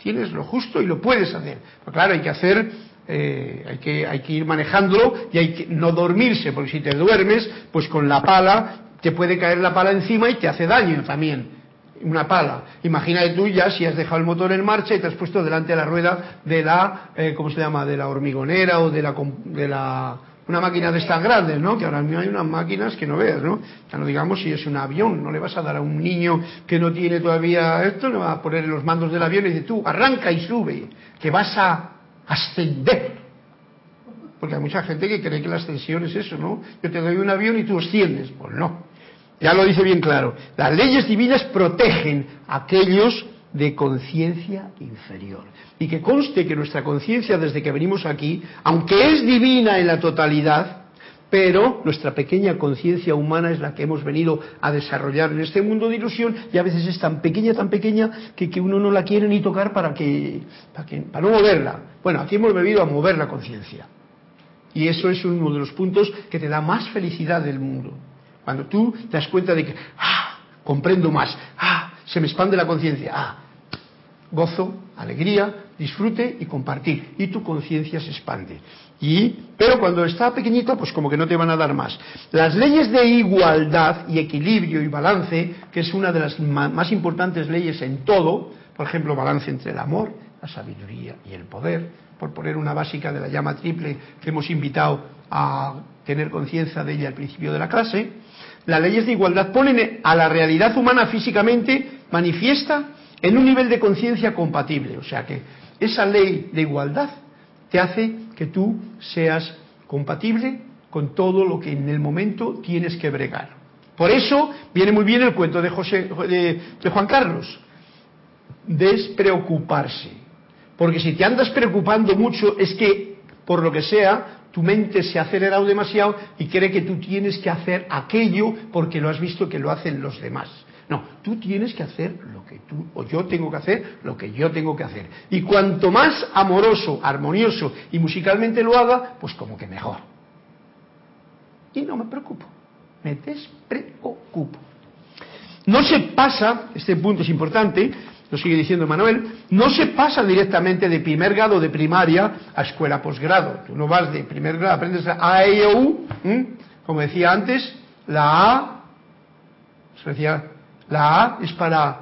Tienes lo justo y lo puedes hacer. Pero claro, hay que hacer eh, hay, que, hay que ir manejándolo y hay que no dormirse, porque si te duermes, pues con la pala te puede caer la pala encima y te hace daño también. Una pala. Imagínate tú ya si has dejado el motor en marcha y te has puesto delante de la rueda de la, eh, ¿cómo se llama? De la hormigonera o de la, de la una máquina de estas grandes, ¿no? Que ahora mismo hay unas máquinas que no veas, ¿no? Ya no digamos si es un avión, no le vas a dar a un niño que no tiene todavía esto, le vas a poner los mandos del avión y dice tú, arranca y sube, que vas a ascender. Porque hay mucha gente que cree que la ascensión es eso, ¿no? Yo te doy un avión y tú asciendes. Pues no. Ya lo dice bien claro. Las leyes divinas protegen a aquellos de conciencia inferior. Y que conste que nuestra conciencia desde que venimos aquí, aunque es divina en la totalidad, pero nuestra pequeña conciencia humana es la que hemos venido a desarrollar en este mundo de ilusión y a veces es tan pequeña, tan pequeña que, que uno no la quiere ni tocar para que, para que para no moverla. Bueno, aquí hemos venido a mover la conciencia. Y eso es uno de los puntos que te da más felicidad del mundo. Cuando tú te das cuenta de que, ah, comprendo más, ah, se me expande la conciencia, ah, gozo, alegría, disfrute y compartir. Y tu conciencia se expande. Y, pero cuando está pequeñito, pues como que no te van a dar más. Las leyes de igualdad y equilibrio y balance, que es una de las más importantes leyes en todo, por ejemplo, balance entre el amor, la sabiduría y el poder, por poner una básica de la llama triple que hemos invitado a tener conciencia de ella al principio de la clase, las leyes de igualdad ponen a la realidad humana físicamente manifiesta en un nivel de conciencia compatible. O sea que esa ley de igualdad te hace que tú seas compatible con todo lo que en el momento tienes que bregar. Por eso viene muy bien el cuento de, José, de, de Juan Carlos. Despreocuparse. Porque si te andas preocupando mucho es que, por lo que sea, tu mente se ha acelerado demasiado y cree que tú tienes que hacer aquello porque lo has visto que lo hacen los demás. No, tú tienes que hacer lo que tú, o yo tengo que hacer lo que yo tengo que hacer. Y cuanto más amoroso, armonioso y musicalmente lo haga, pues como que mejor. Y no me preocupo, me despreocupo. No se pasa, este punto es importante, lo sigue diciendo Manuel, no se pasa directamente de primer grado de primaria a escuela posgrado. Tú no vas de primer grado, aprendes A, E, U, como decía antes, la A, se decía la A es para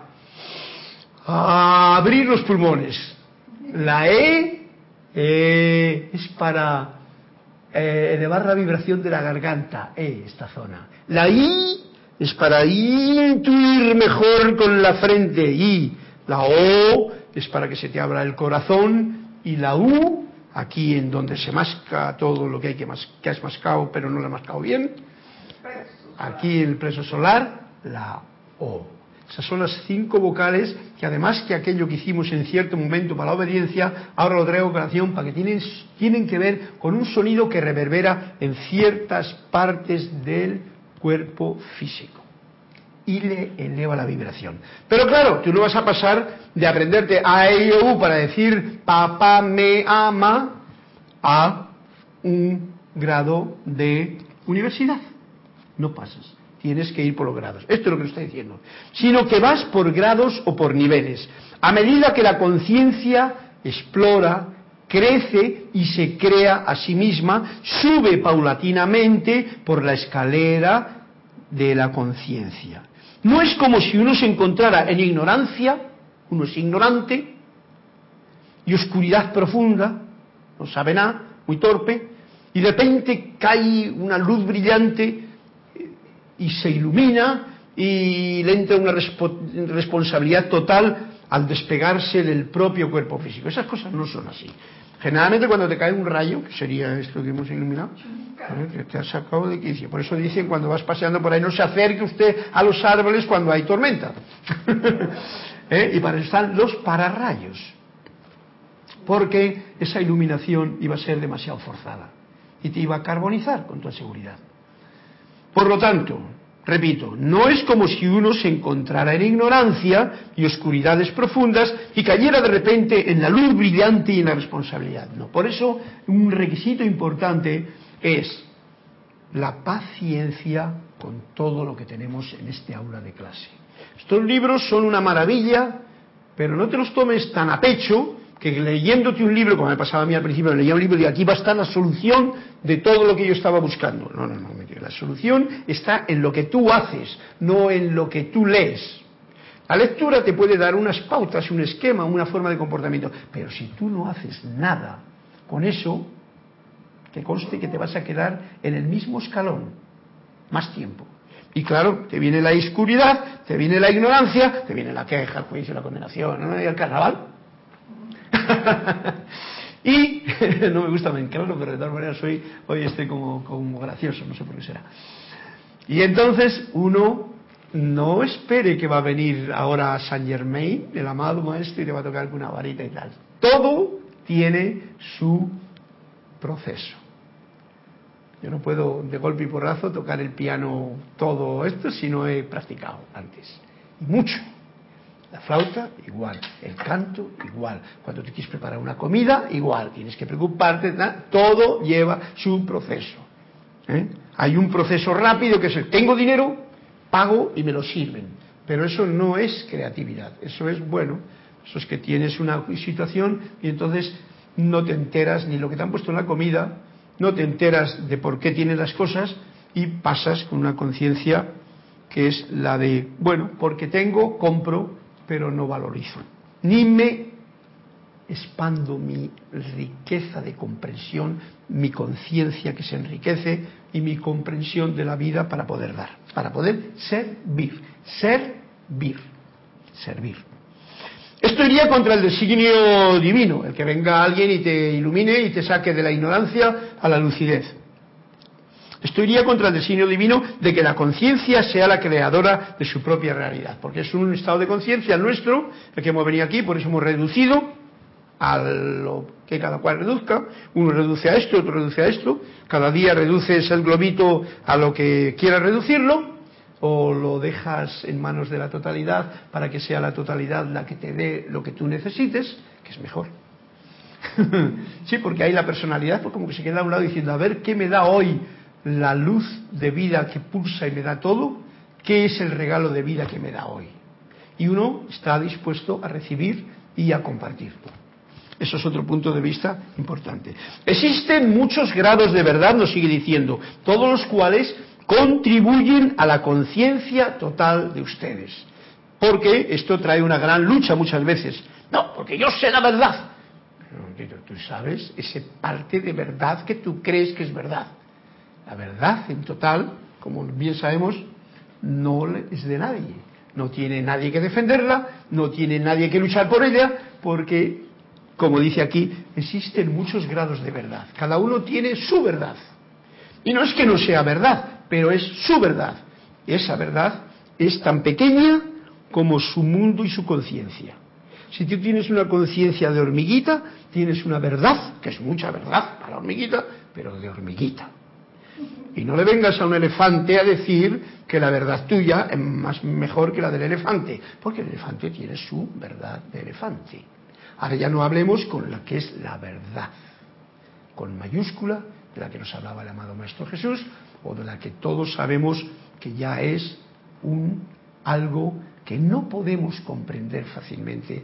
abrir los pulmones. La E eh, es para eh, elevar la vibración de la garganta, E, esta zona. La I es para intuir mejor con la frente, I. La O es para que se te abra el corazón. Y la U, aquí en donde se masca todo lo que hay que, mas pero no lo has mascado bien. Aquí el preso solar, la o. Esas son las cinco vocales que además que aquello que hicimos en cierto momento para la obediencia, ahora lo traigo a colación para que tienen, tienen que ver con un sonido que reverbera en ciertas partes del cuerpo físico y le eleva la vibración. Pero claro, tú no vas a pasar de aprenderte A, E, U para decir papá me ama a un grado de universidad. No pasas tienes que ir por los grados. Esto es lo que nos está diciendo. Sino que vas por grados o por niveles. A medida que la conciencia explora, crece y se crea a sí misma, sube paulatinamente por la escalera de la conciencia. No es como si uno se encontrara en ignorancia, uno es ignorante, y oscuridad profunda, no sabe nada, muy torpe, y de repente cae una luz brillante y se ilumina y le entra una responsabilidad total al despegarse del propio cuerpo físico. Esas cosas no son así. Generalmente cuando te cae un rayo, que sería esto que hemos iluminado, que te has sacado de quicio. Por eso dicen cuando vas paseando por ahí, no se acerque usted a los árboles cuando hay tormenta. ¿Eh? Y para eso están los pararrayos. Porque esa iluminación iba a ser demasiado forzada y te iba a carbonizar con toda seguridad. Por lo tanto, Repito, no es como si uno se encontrara en ignorancia y oscuridades profundas y cayera de repente en la luz brillante y en la responsabilidad. No, por eso un requisito importante es la paciencia con todo lo que tenemos en este aula de clase. Estos libros son una maravilla, pero no te los tomes tan a pecho que leyéndote un libro, como me pasaba a mí al principio, leía un libro y aquí va a estar la solución de todo lo que yo estaba buscando. No, no, no, la solución está en lo que tú haces, no en lo que tú lees. La lectura te puede dar unas pautas, un esquema, una forma de comportamiento, pero si tú no haces nada con eso, que conste que te vas a quedar en el mismo escalón más tiempo. Y claro, te viene la oscuridad, te viene la ignorancia, te viene la queja, el juicio, la condenación, ¿no? el carnaval. y no me gusta claro, pero de todas maneras hoy, hoy estoy como, gracioso, no sé por qué será. Y entonces uno no espere que va a venir ahora Saint Germain, el amado maestro, y te va a tocar con una varita y tal. Todo tiene su proceso. Yo no puedo de golpe y porrazo tocar el piano todo esto si no he practicado antes. Y mucho. La flauta, igual. El canto, igual. Cuando te quieres preparar una comida, igual. Tienes que preocuparte. Todo lleva su proceso. ¿eh? Hay un proceso rápido que es el tengo dinero, pago y me lo sirven. Pero eso no es creatividad. Eso es bueno. Eso es que tienes una situación y entonces no te enteras ni lo que te han puesto en la comida, no te enteras de por qué tienes las cosas y pasas con una conciencia que es la de, bueno, porque tengo, compro, pero no valorizo. Ni me expando mi riqueza de comprensión, mi conciencia que se enriquece y mi comprensión de la vida para poder dar, para poder servir, servir, servir. Esto iría contra el designio divino, el que venga alguien y te ilumine y te saque de la ignorancia a la lucidez. Esto iría contra el designio divino de que la conciencia sea la creadora de su propia realidad, porque es un estado de conciencia nuestro, el que hemos venido aquí, por eso hemos reducido a lo que cada cual reduzca, uno reduce a esto, otro reduce a esto, cada día reduces el globito a lo que quieras reducirlo, o lo dejas en manos de la totalidad para que sea la totalidad la que te dé lo que tú necesites, que es mejor. sí, porque hay la personalidad, pues como que se queda a un lado diciendo, a ver qué me da hoy la luz de vida que pulsa y me da todo, ¿qué es el regalo de vida que me da hoy? Y uno está dispuesto a recibir y a compartirlo. Eso es otro punto de vista importante. Existen muchos grados de verdad, nos sigue diciendo, todos los cuales contribuyen a la conciencia total de ustedes. Porque esto trae una gran lucha muchas veces. No, porque yo sé la verdad. Pero tú sabes ese parte de verdad que tú crees que es verdad. La verdad, en total, como bien sabemos, no es de nadie. No tiene nadie que defenderla, no tiene nadie que luchar por ella, porque, como dice aquí, existen muchos grados de verdad. Cada uno tiene su verdad. Y no es que no sea verdad, pero es su verdad. Esa verdad es tan pequeña como su mundo y su conciencia. Si tú tienes una conciencia de hormiguita, tienes una verdad, que es mucha verdad para hormiguita, pero de hormiguita. Y no le vengas a un elefante a decir que la verdad tuya es más mejor que la del elefante, porque el elefante tiene su verdad de elefante. Ahora ya no hablemos con la que es la verdad, con mayúscula, de la que nos hablaba el amado Maestro Jesús, o de la que todos sabemos que ya es un algo que no podemos comprender fácilmente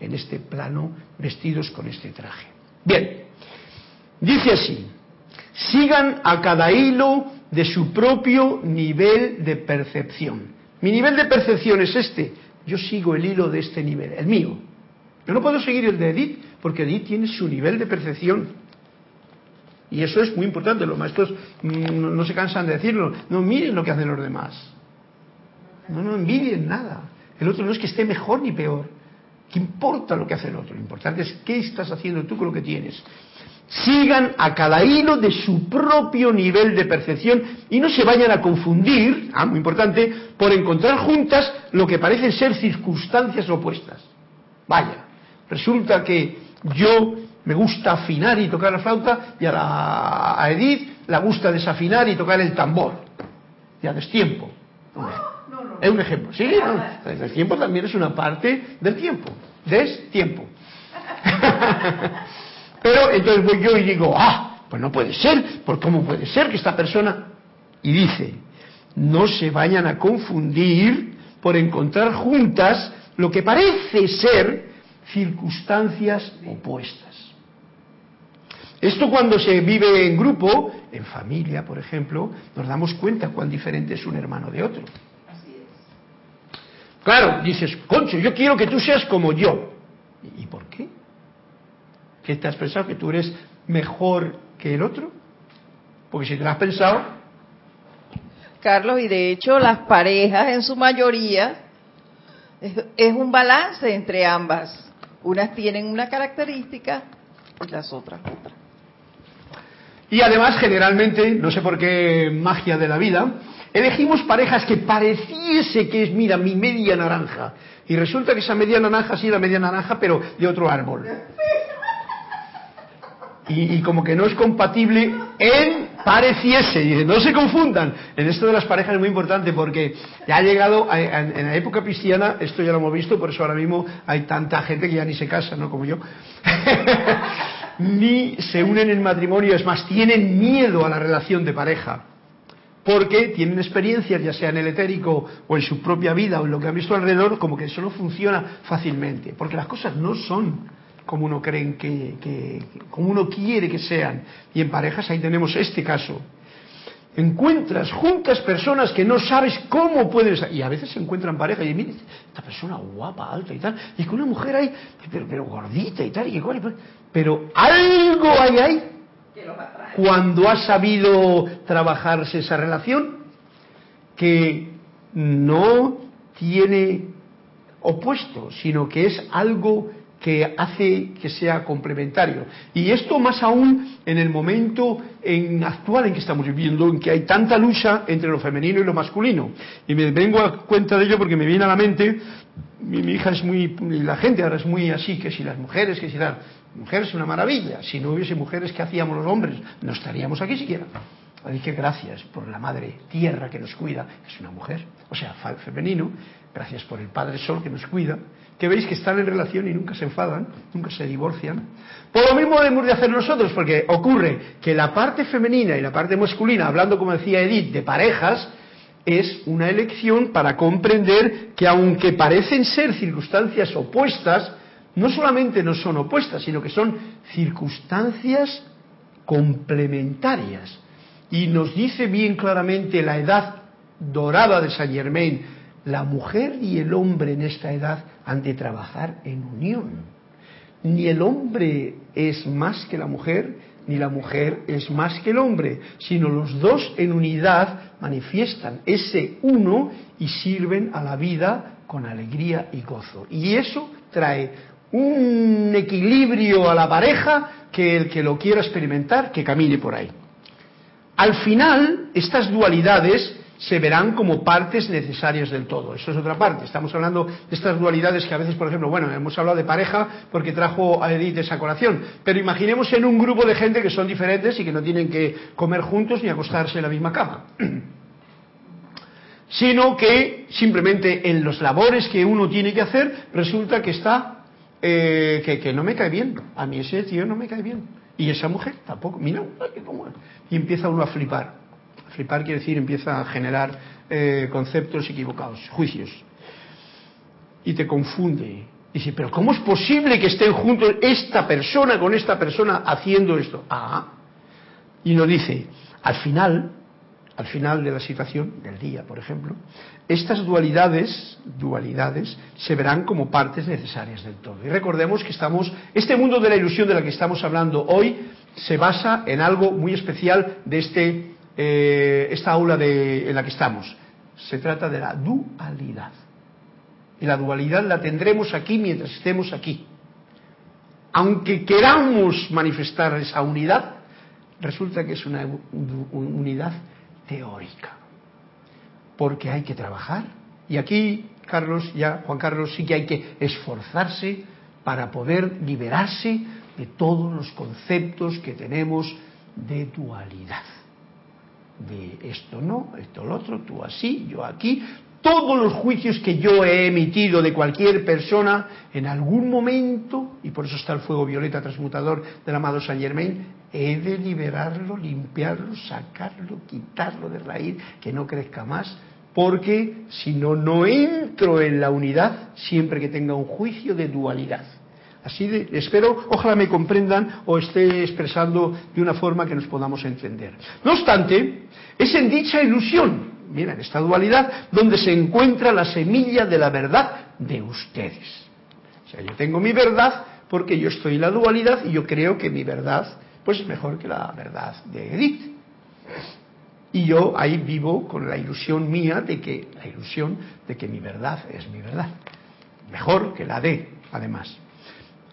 en este plano vestidos con este traje. Bien, dice así, sigan a cada hilo de su propio nivel de percepción. Mi nivel de percepción es este. Yo sigo el hilo de este nivel, el mío. Yo no puedo seguir el de Edith, porque Edith tiene su nivel de percepción. Y eso es muy importante. Los maestros mm, no se cansan de decirlo. No miren lo que hacen los demás. No, no envidien nada. El otro no es que esté mejor ni peor. ¿Qué importa lo que hace el otro? Lo importante es qué estás haciendo tú con lo que tienes. Sigan a cada hilo de su propio nivel de percepción y no se vayan a confundir, ah, muy importante, por encontrar juntas lo que parecen ser circunstancias opuestas. Vaya, resulta que yo me gusta afinar y tocar la flauta y a, la, a Edith le gusta desafinar y tocar el tambor. Ya destiempo. Es un ejemplo. Sí, el tiempo también es una parte del tiempo. Destiempo. Pero entonces voy yo y digo, ah, pues no puede ser, ¿por cómo puede ser que esta persona? Y dice, no se vayan a confundir por encontrar juntas lo que parece ser circunstancias opuestas. Esto cuando se vive en grupo, en familia, por ejemplo, nos damos cuenta cuán diferente es un hermano de otro. Claro, dices, concho, yo quiero que tú seas como yo. ¿Y por qué? ¿Qué te has pensado? ¿Que tú eres mejor que el otro? Porque si te lo has pensado... Carlos, y de hecho las parejas en su mayoría es, un balance entre ambas. Unas tienen una característica y las otras otra. Y además, generalmente, no sé por qué magia de la vida, Elegimos parejas que pareciese que es, mira, mi media naranja. Y resulta que esa media naranja sí era media naranja, pero de otro árbol. Y, como que no es compatible en pareciese. Y no se confundan. En esto de las parejas es muy importante porque ya ha llegado, en la época cristiana, esto ya lo hemos visto, por eso ahora mismo hay tanta gente que ya ni se casa, ¿no? Como yo. ni se unen en matrimonio, es más, tienen miedo a la relación de pareja porque tienen experiencias, ya sea en el etérico o en su propia vida o en lo que han visto alrededor, como que eso no funciona fácilmente, porque las cosas no son como uno creen que, como uno quiere que sean. Y en parejas ahí tenemos este caso. Encuentras juntas personas que no sabes cómo pueden y a veces se encuentran parejas y mira, esta persona guapa, alta y tal, y con una mujer ahí, pero, gordita y tal, y pero algo hay ahí cuando ha sabido trabajarse esa relación, que no tiene opuesto, sino que es algo que hace que sea complementario. Y esto más aún en el momento en actual en que estamos viviendo, en que hay tanta lucha entre lo femenino y lo masculino. Y me vengo a cuenta de ello porque me viene a la mente, mi, hija es muy, la gente ahora es muy así, que si las mujeres, que si las mujeres es una maravilla. Si no hubiese mujeres, ¿qué hacíamos los hombres? No estaríamos aquí siquiera. Así que gracias por la madre tierra que nos cuida, es una mujer, o sea, femenino, gracias por el Padre Sol que nos cuida, que veis que están en relación y nunca se enfadan, nunca se divorcian. Por lo mismo debemos de hacer nosotros, porque ocurre que la parte femenina y la parte masculina, hablando como decía Edith, de parejas, es una elección para comprender que aunque parecen ser circunstancias opuestas, no solamente no son opuestas, sino que son circunstancias complementarias. Y nos dice bien claramente la edad dorada de Saint Germain, la mujer y el hombre en esta edad han de trabajar en unión. Ni el hombre es más que la mujer, ni la mujer es más que el hombre, sino los dos en unidad manifiestan ese uno y sirven a la vida con alegría y gozo. Y eso trae un equilibrio a la pareja que el que lo quiera experimentar, que camine por ahí. Al final, estas dualidades se verán como partes necesarias del todo. Eso es otra parte. Estamos hablando de estas dualidades que a veces, por ejemplo, bueno, hemos hablado de pareja porque trajo a Edith esa colación, pero imaginemos en un grupo de gente que son diferentes y que no tienen que comer juntos ni acostarse en la misma cama. sino que simplemente en los labores que uno tiene que hacer resulta que está eh, que, no me cae bien. A mí ese tío no me cae bien. Y esa mujer tampoco. Mira, y empieza uno a flipar. Flipar quiere decir empieza a generar eh, conceptos equivocados, juicios. Y te confunde. Dice, pero ¿cómo es posible que estén juntos esta persona con esta persona haciendo esto? Ah. Y nos dice, al final, al final de la situación del día, por ejemplo, estas dualidades, dualidades, se verán como partes necesarias del todo. Y recordemos que estamos, este mundo de la ilusión de la que estamos hablando hoy se basa en algo muy especial de este, eh, esta aula en la que estamos. Se trata de la dualidad. Y la dualidad la tendremos aquí mientras estemos aquí. Aunque queramos manifestar esa unidad, resulta que es una unidad teórica. Porque hay que trabajar. Y aquí, Carlos, ya, Juan Carlos, sí que hay que esforzarse para poder liberarse de todos los conceptos que tenemos de dualidad. De esto no, esto lo otro, tú así, yo aquí. Todos los juicios que yo he emitido de cualquier persona en algún momento, y por eso está el fuego violeta transmutador del amado Saint Germain, he de liberarlo, limpiarlo, sacarlo, quitarlo de raíz, que no crezca más, porque si no, no entro en la unidad siempre que tenga un juicio de dualidad. Así de, espero, ojalá me comprendan o esté expresando de una forma que nos podamos entender. No obstante, es en dicha ilusión, mira, en esta dualidad, donde se encuentra la semilla de la verdad de ustedes. O sea, yo tengo mi verdad porque yo estoy en la dualidad y yo creo que mi verdad pues es mejor que la verdad de Edith. Y yo ahí vivo con la ilusión mía de que, la ilusión de que mi verdad es mi verdad. Mejor que la de, además.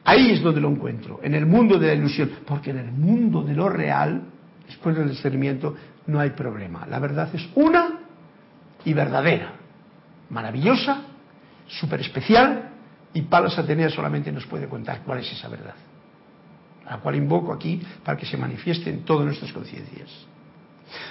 Ahí es donde lo encuentro, en el mundo de la ilusión, porque en el mundo de lo real, después del discernimiento, no hay problema. La verdad es una y verdadera, maravillosa, súper especial, y Palas Atenea solamente nos puede contar cuál es esa verdad a la cual invoco aquí para que se manifieste en todas nuestras conciencias.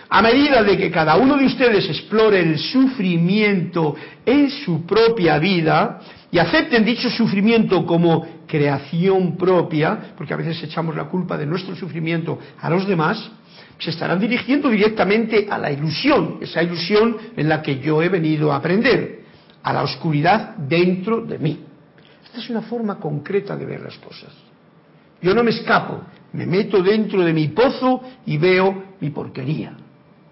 A medida de que cada uno de ustedes explore el sufrimiento en su propia vida y acepten dicho sufrimiento como creación propia, porque a veces echamos la culpa de nuestro sufrimiento a los demás, se estarán dirigiendo directamente a la ilusión, esa ilusión en la que yo he venido a aprender, a la oscuridad dentro de mí. Esta es una forma concreta de ver las cosas. Yo no me escapo, me meto dentro de mi pozo y veo mi porquería,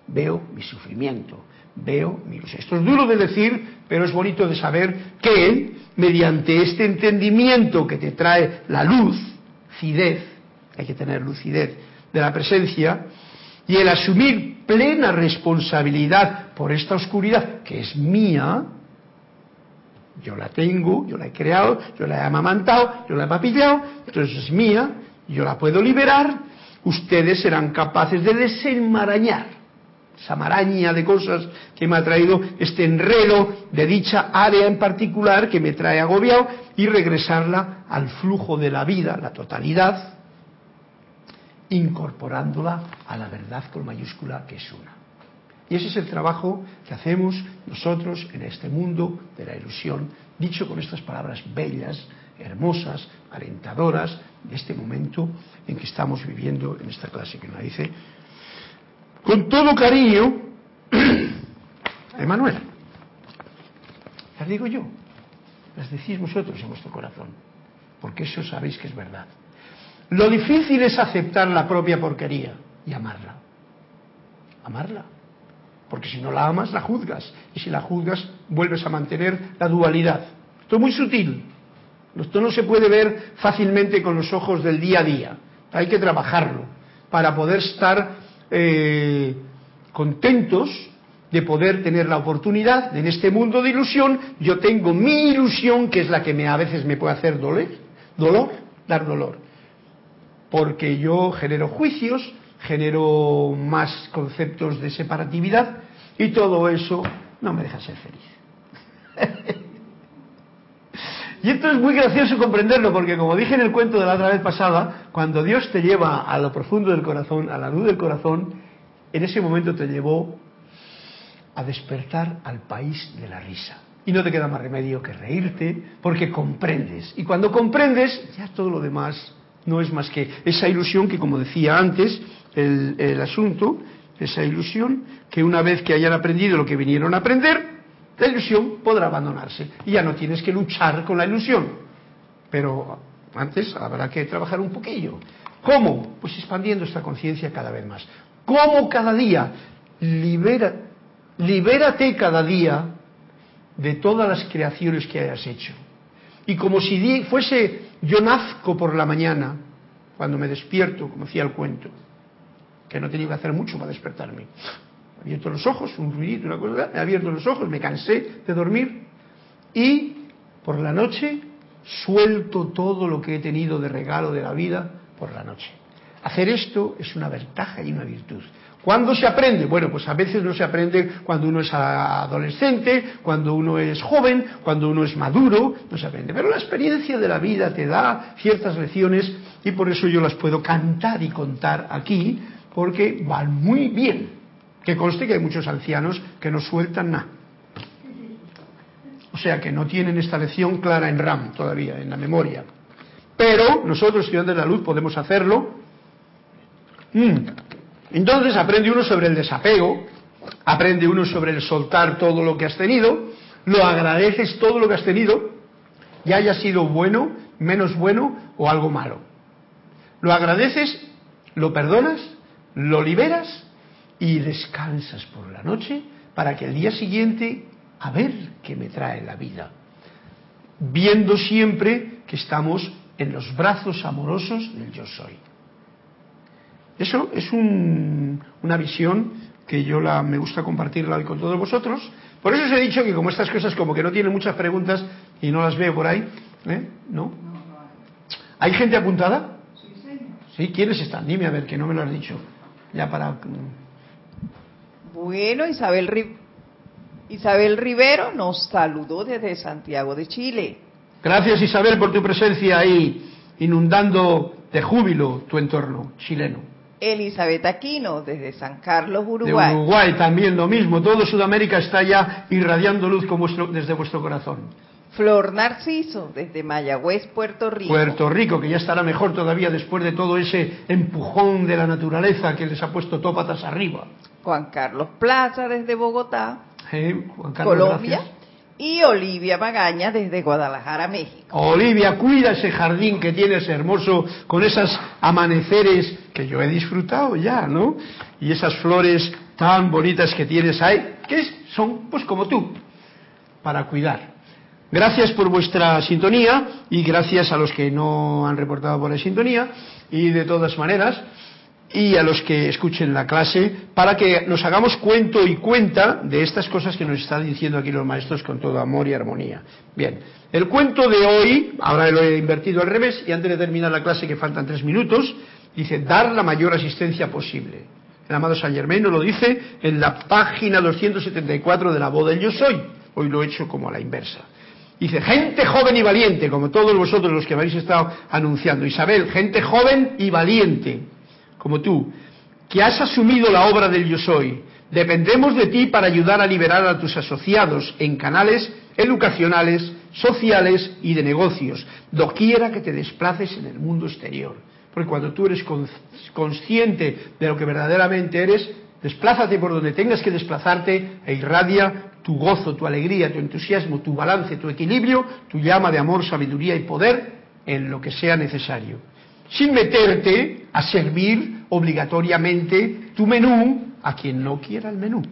veo mi sufrimiento, veo mi. Esto es duro de decir, pero es bonito de saber que mediante este entendimiento que te trae la luz, cidez, hay que tener lucidez de la presencia, y el asumir plena responsabilidad por esta oscuridad que es mía, yo la tengo, yo la he creado, yo la he amamantado, yo la he papillado, entonces es mía, yo la puedo liberar, ustedes serán capaces de desenmarañar esa maraña de cosas que me ha traído este enredo de dicha área en particular que me trae agobiado y regresarla al flujo de la vida, la totalidad, incorporándola a la verdad con mayúscula que es una. Y ese es el trabajo que hacemos nosotros en este mundo de la ilusión, dicho con estas palabras bellas, hermosas, alentadoras de este momento en que estamos viviendo en esta clase que nos dice, con todo cariño, Emanuel. Las digo yo, las decís vosotros en vuestro corazón, porque eso sabéis que es verdad. Lo difícil es aceptar la propia porquería y amarla. Amarla. Porque si no la amas, la juzgas. Y si la juzgas, vuelves a mantener la dualidad. Esto es muy sutil. Esto no se puede ver fácilmente con los ojos del día a día. Hay que trabajarlo para poder estar eh, contentos de poder tener la oportunidad en este mundo de ilusión. Yo tengo mi ilusión, que es la que a veces me puede hacer doler, dolor, dar dolor. Porque yo genero juicios, genero más conceptos de separatividad y todo eso no me deja ser feliz. y esto es muy gracioso comprenderlo porque como dije en el cuento de la otra vez pasada, cuando Dios te lleva a lo profundo del corazón, a la luz del corazón, en ese momento te llevó a despertar al país de la risa. Y no te queda más remedio que reírte porque comprendes. Y cuando comprendes, ya todo lo demás no es más que esa ilusión que, como decía antes, el, asunto, esa ilusión, que una vez que hayan aprendido lo que vinieron a aprender, la ilusión podrá abandonarse. Y ya no tienes que luchar con la ilusión. Pero antes habrá que trabajar un poquillo. ¿Cómo? Pues expandiendo esta conciencia cada vez más. ¿Cómo cada día? libera, libérate cada día de todas las creaciones que hayas hecho. Y como si fuese yo nazco por la mañana, cuando me despierto, como decía el cuento, que no tenía que hacer mucho para despertarme. Abierto los ojos, un ruidito, una cosa, he abierto los ojos, me cansé de dormir y por la noche suelto todo lo que he tenido de regalo de la vida por la noche. Hacer esto es una ventaja y una virtud. ¿Cuándo se aprende? Bueno, pues a veces no se aprende cuando uno es adolescente, cuando uno es joven, cuando uno es maduro, no se aprende. Pero la experiencia de la vida te da ciertas lecciones y por eso yo las puedo cantar y contar aquí, porque van muy bien. Que conste que hay muchos ancianos que no sueltan nada. O sea que no tienen esta lección clara en RAM todavía, en la memoria. Pero nosotros, estudiantes de la luz, podemos hacerlo. Mm. Entonces aprende uno sobre el desapego, aprende uno sobre el soltar todo lo que has tenido, lo agradeces todo lo que has tenido, ya haya sido bueno, menos bueno o algo malo. Lo agradeces, lo perdonas, lo liberas y descansas por la noche para que el día siguiente a ver qué me trae la vida. Viendo siempre que estamos en los brazos amorosos del yo soy. Eso es una visión que yo la, me gusta compartirla hoy con todos vosotros. Por eso os he dicho que como estas cosas como que no tienen muchas preguntas y no las veo por ahí, ¿eh? ¿no? ¿Hay gente apuntada? Sí, ¿quiénes están? Dime a ver, que no me lo has dicho. Ya para... Bueno, Isabel, Isabel Rivero nos saludó desde Santiago de Chile. Gracias Isabel por tu presencia ahí, inundando de júbilo tu entorno chileno. Elizabeth Aquino, desde San Carlos, Uruguay. De Uruguay también lo mismo. Todo Sudamérica está ya irradiando luz desde vuestro corazón. Flor Narciso, desde Mayagüez, Puerto Rico. Puerto Rico, que ya estará mejor todavía después de todo ese empujón de la naturaleza que les ha puesto tópatas arriba. Juan Carlos Plaza, desde Bogotá. Juan Carlos, Colombia y Olivia Magaña desde Guadalajara, México. Olivia, cuida ese jardín que tienes hermoso con esos amaneceres que yo he disfrutado ya, ¿no? Y esas flores tan bonitas que tienes ahí, que son pues como tú, para cuidar. Gracias por vuestra sintonía y gracias a los que no han reportado por la sintonía y de todas maneras y a los que escuchen la clase para que nos hagamos cuento y cuenta de estas cosas que nos están diciendo aquí los maestros con todo amor y armonía. Bien, el cuento de hoy, ahora lo he invertido al revés y antes de terminar la clase que faltan tres minutos, dice dar la mayor asistencia posible. El amado San Germain nos lo dice en la página 274 de la voz del Yo Soy. Hoy lo he hecho como a la inversa. Dice, gente joven y valiente, como todos vosotros los que habéis estado anunciando. Isabel, gente joven y valiente como tú, que has asumido la obra del yo soy. Dependemos de ti para ayudar a liberar a tus asociados en canales educacionales, sociales y de negocios, doquiera que te desplaces en el mundo exterior. Porque cuando tú eres consciente de lo que verdaderamente eres, desplázate por donde tengas que desplazarte e irradia tu gozo, tu alegría, tu entusiasmo, tu balance, tu equilibrio, tu llama de amor, sabiduría y poder en lo que sea necesario sin meterte a servir obligatoriamente tu menú a quien no quiera el menú.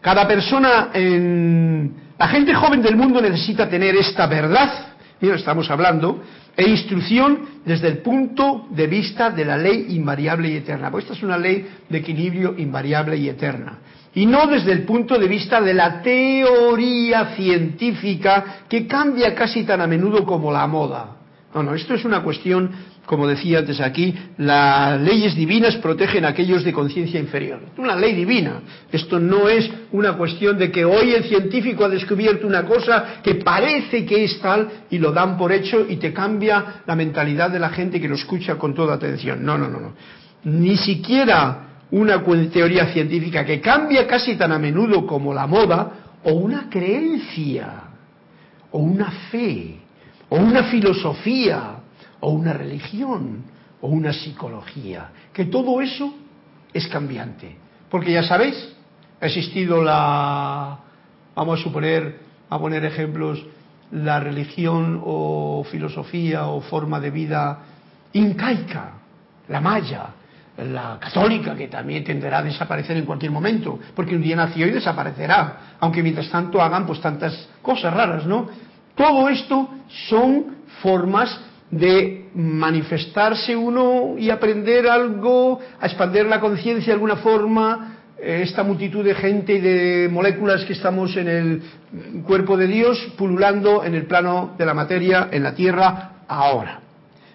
Cada persona, en... la gente joven del mundo necesita tener esta verdad, mira, estamos hablando, e instrucción desde el punto de vista de la ley invariable y eterna. Pues esta es una ley de equilibrio invariable y eterna. Y no desde el punto de vista de la teoría científica que cambia casi tan a menudo como la moda. No, no, esto es una cuestión como decía antes aquí, las leyes divinas protegen a aquellos de conciencia inferior. Una ley divina. Esto no es una cuestión de que hoy el científico ha descubierto una cosa que parece que es tal y lo dan por hecho y te cambia la mentalidad de la gente que lo escucha con toda atención. No, no, no, no. Ni siquiera una teoría científica que cambia casi tan a menudo como la moda o una creencia o una fe o una filosofía o una religión o una psicología, que todo eso es cambiante. Porque ya sabéis, ha existido la, vamos a suponer, a poner ejemplos, la religión o filosofía o forma de vida incaica, la maya, la católica, que también tenderá a desaparecer en cualquier momento, porque un día nació y desaparecerá, aunque mientras tanto hagan pues tantas cosas raras, ¿no? Todo esto son formas de manifestarse uno y aprender algo, a expandir la conciencia de alguna forma, eh, esta multitud de gente y de moléculas que estamos en el cuerpo de Dios pululando en el plano de la materia, en la tierra, ahora.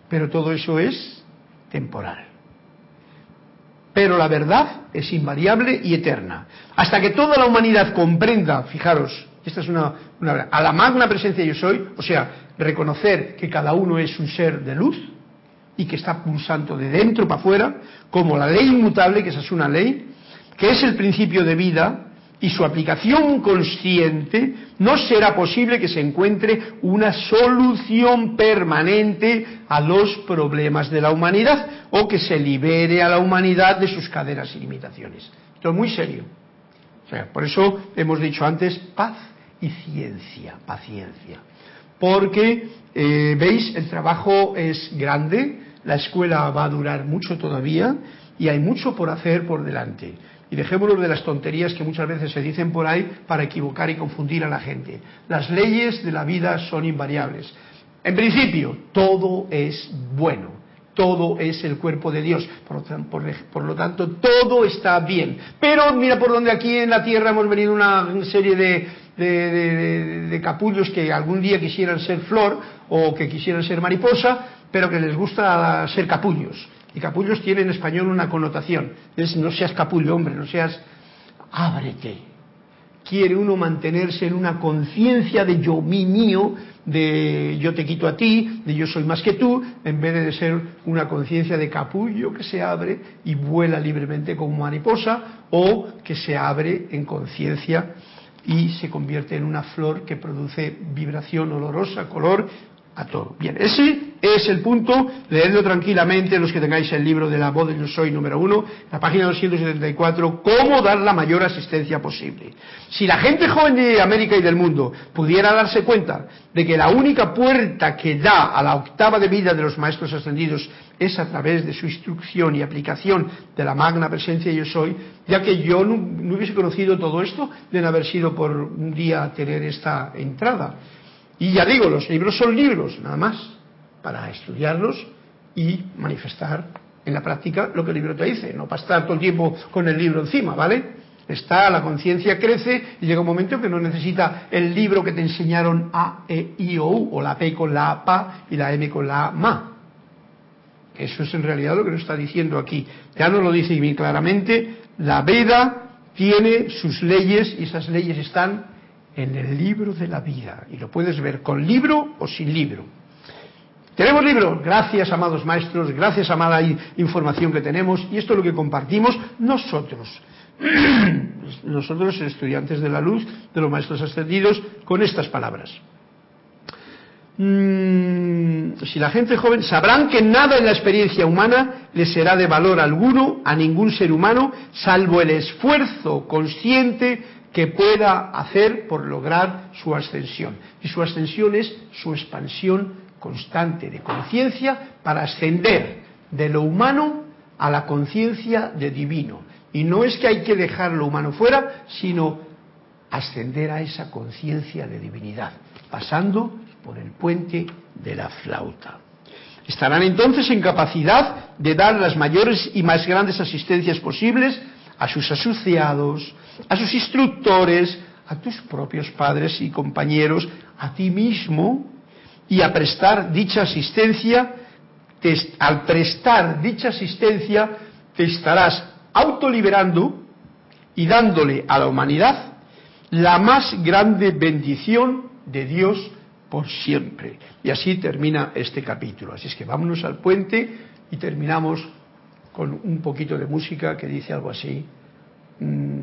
Pero todo eso es temporal. Pero la verdad es invariable y eterna. Hasta que toda la humanidad comprenda, fijaros, esta es una, a la magna presencia yo soy, o sea, reconocer que cada uno es un ser de luz y que está pulsando de dentro para afuera, como la ley inmutable, que esa es una ley, que es el principio de vida, y su aplicación consciente, no será posible que se encuentre una solución permanente a los problemas de la humanidad o que se libere a la humanidad de sus cadenas y limitaciones. Esto es muy serio. O sea, por eso hemos dicho antes paz y ciencia, paciencia. Porque, eh, veis, el trabajo es grande, la escuela va a durar mucho todavía y hay mucho por hacer por delante. Y dejémonos de las tonterías que muchas veces se dicen por ahí para equivocar y confundir a la gente. Las leyes de la vida son invariables. En principio, todo es bueno, todo es el cuerpo de Dios, por, lo tanto, todo está bien. Pero mira por donde aquí en la tierra hemos venido una serie de, de, capullos que algún día quisieran ser flor o que quisieran ser mariposa, pero que les gusta ser capullos. Y capullos tiene en español una connotación. Es no seas capullo, hombre, no seas ábrete. Quiere uno mantenerse en una conciencia de yo, mi, mío, de yo te quito a ti, de yo soy más que tú, en vez de ser una conciencia de capullo que se abre y vuela libremente como mariposa, o que se abre en conciencia y se convierte en una flor que produce vibración olorosa, color Bien, ese es el punto, leedlo tranquilamente los que tengáis el libro de la voz del yo soy número uno, la página 274, cómo dar la mayor asistencia posible. Si la gente joven de América y del mundo pudiera darse cuenta de que la única puerta que da a la octava de vida de los maestros ascendidos es a través de su instrucción y aplicación de la magna presencia yo soy, ya que yo no, no hubiese conocido todo esto de no haber sido por un día tener esta entrada. Y ya digo, los libros son libros, nada más, para estudiarlos y manifestar en la práctica lo que el libro te dice, no para estar todo el tiempo con el libro encima, ¿vale? Está, la conciencia crece y llega un momento que no necesita el libro que te enseñaron A, E, I, O, U, o la P con la PA y la M con la A, MA. Eso es en realidad lo que nos está diciendo aquí. Ya nos lo dice bien claramente, la Veda tiene sus leyes y esas leyes están en el libro de la vida. Y lo puedes ver con libro o sin libro. Tenemos libro, gracias amados maestros, gracias amada información que tenemos, y esto es lo que compartimos nosotros. nosotros, estudiantes de la luz, de los maestros ascendidos, con estas palabras. Mm, si la gente joven sabrán que nada en la experiencia humana les será de valor alguno a ningún ser humano, salvo el esfuerzo consciente que pueda hacer por lograr su ascensión. Y su ascensión es su expansión constante de conciencia para ascender de lo humano a la conciencia de divino. Y no es que hay que dejar lo humano fuera, sino ascender a esa conciencia de divinidad, pasando por el puente de la flauta. Estarán entonces en capacidad de dar las mayores y más grandes asistencias posibles a sus asociados, a sus instructores, a tus propios padres y compañeros, a ti mismo, y a prestar dicha asistencia, al prestar dicha asistencia, te estarás autoliberando y dándole a la humanidad la más grande bendición de Dios por siempre. Y así termina este capítulo. Así es que vámonos al puente y terminamos con un poquito de música que dice algo así. Mm,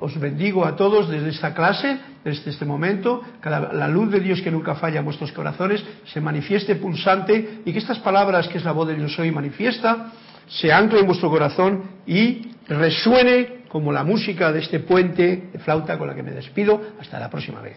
os bendigo a todos desde esta clase, desde este momento, que la, luz de Dios que nunca falla en vuestros corazones se manifieste pulsante y que estas palabras, que es la voz de Dios hoy manifiesta, se ancle en vuestro corazón y resuene como la música de este puente de flauta con la que me despido. Hasta la próxima vez.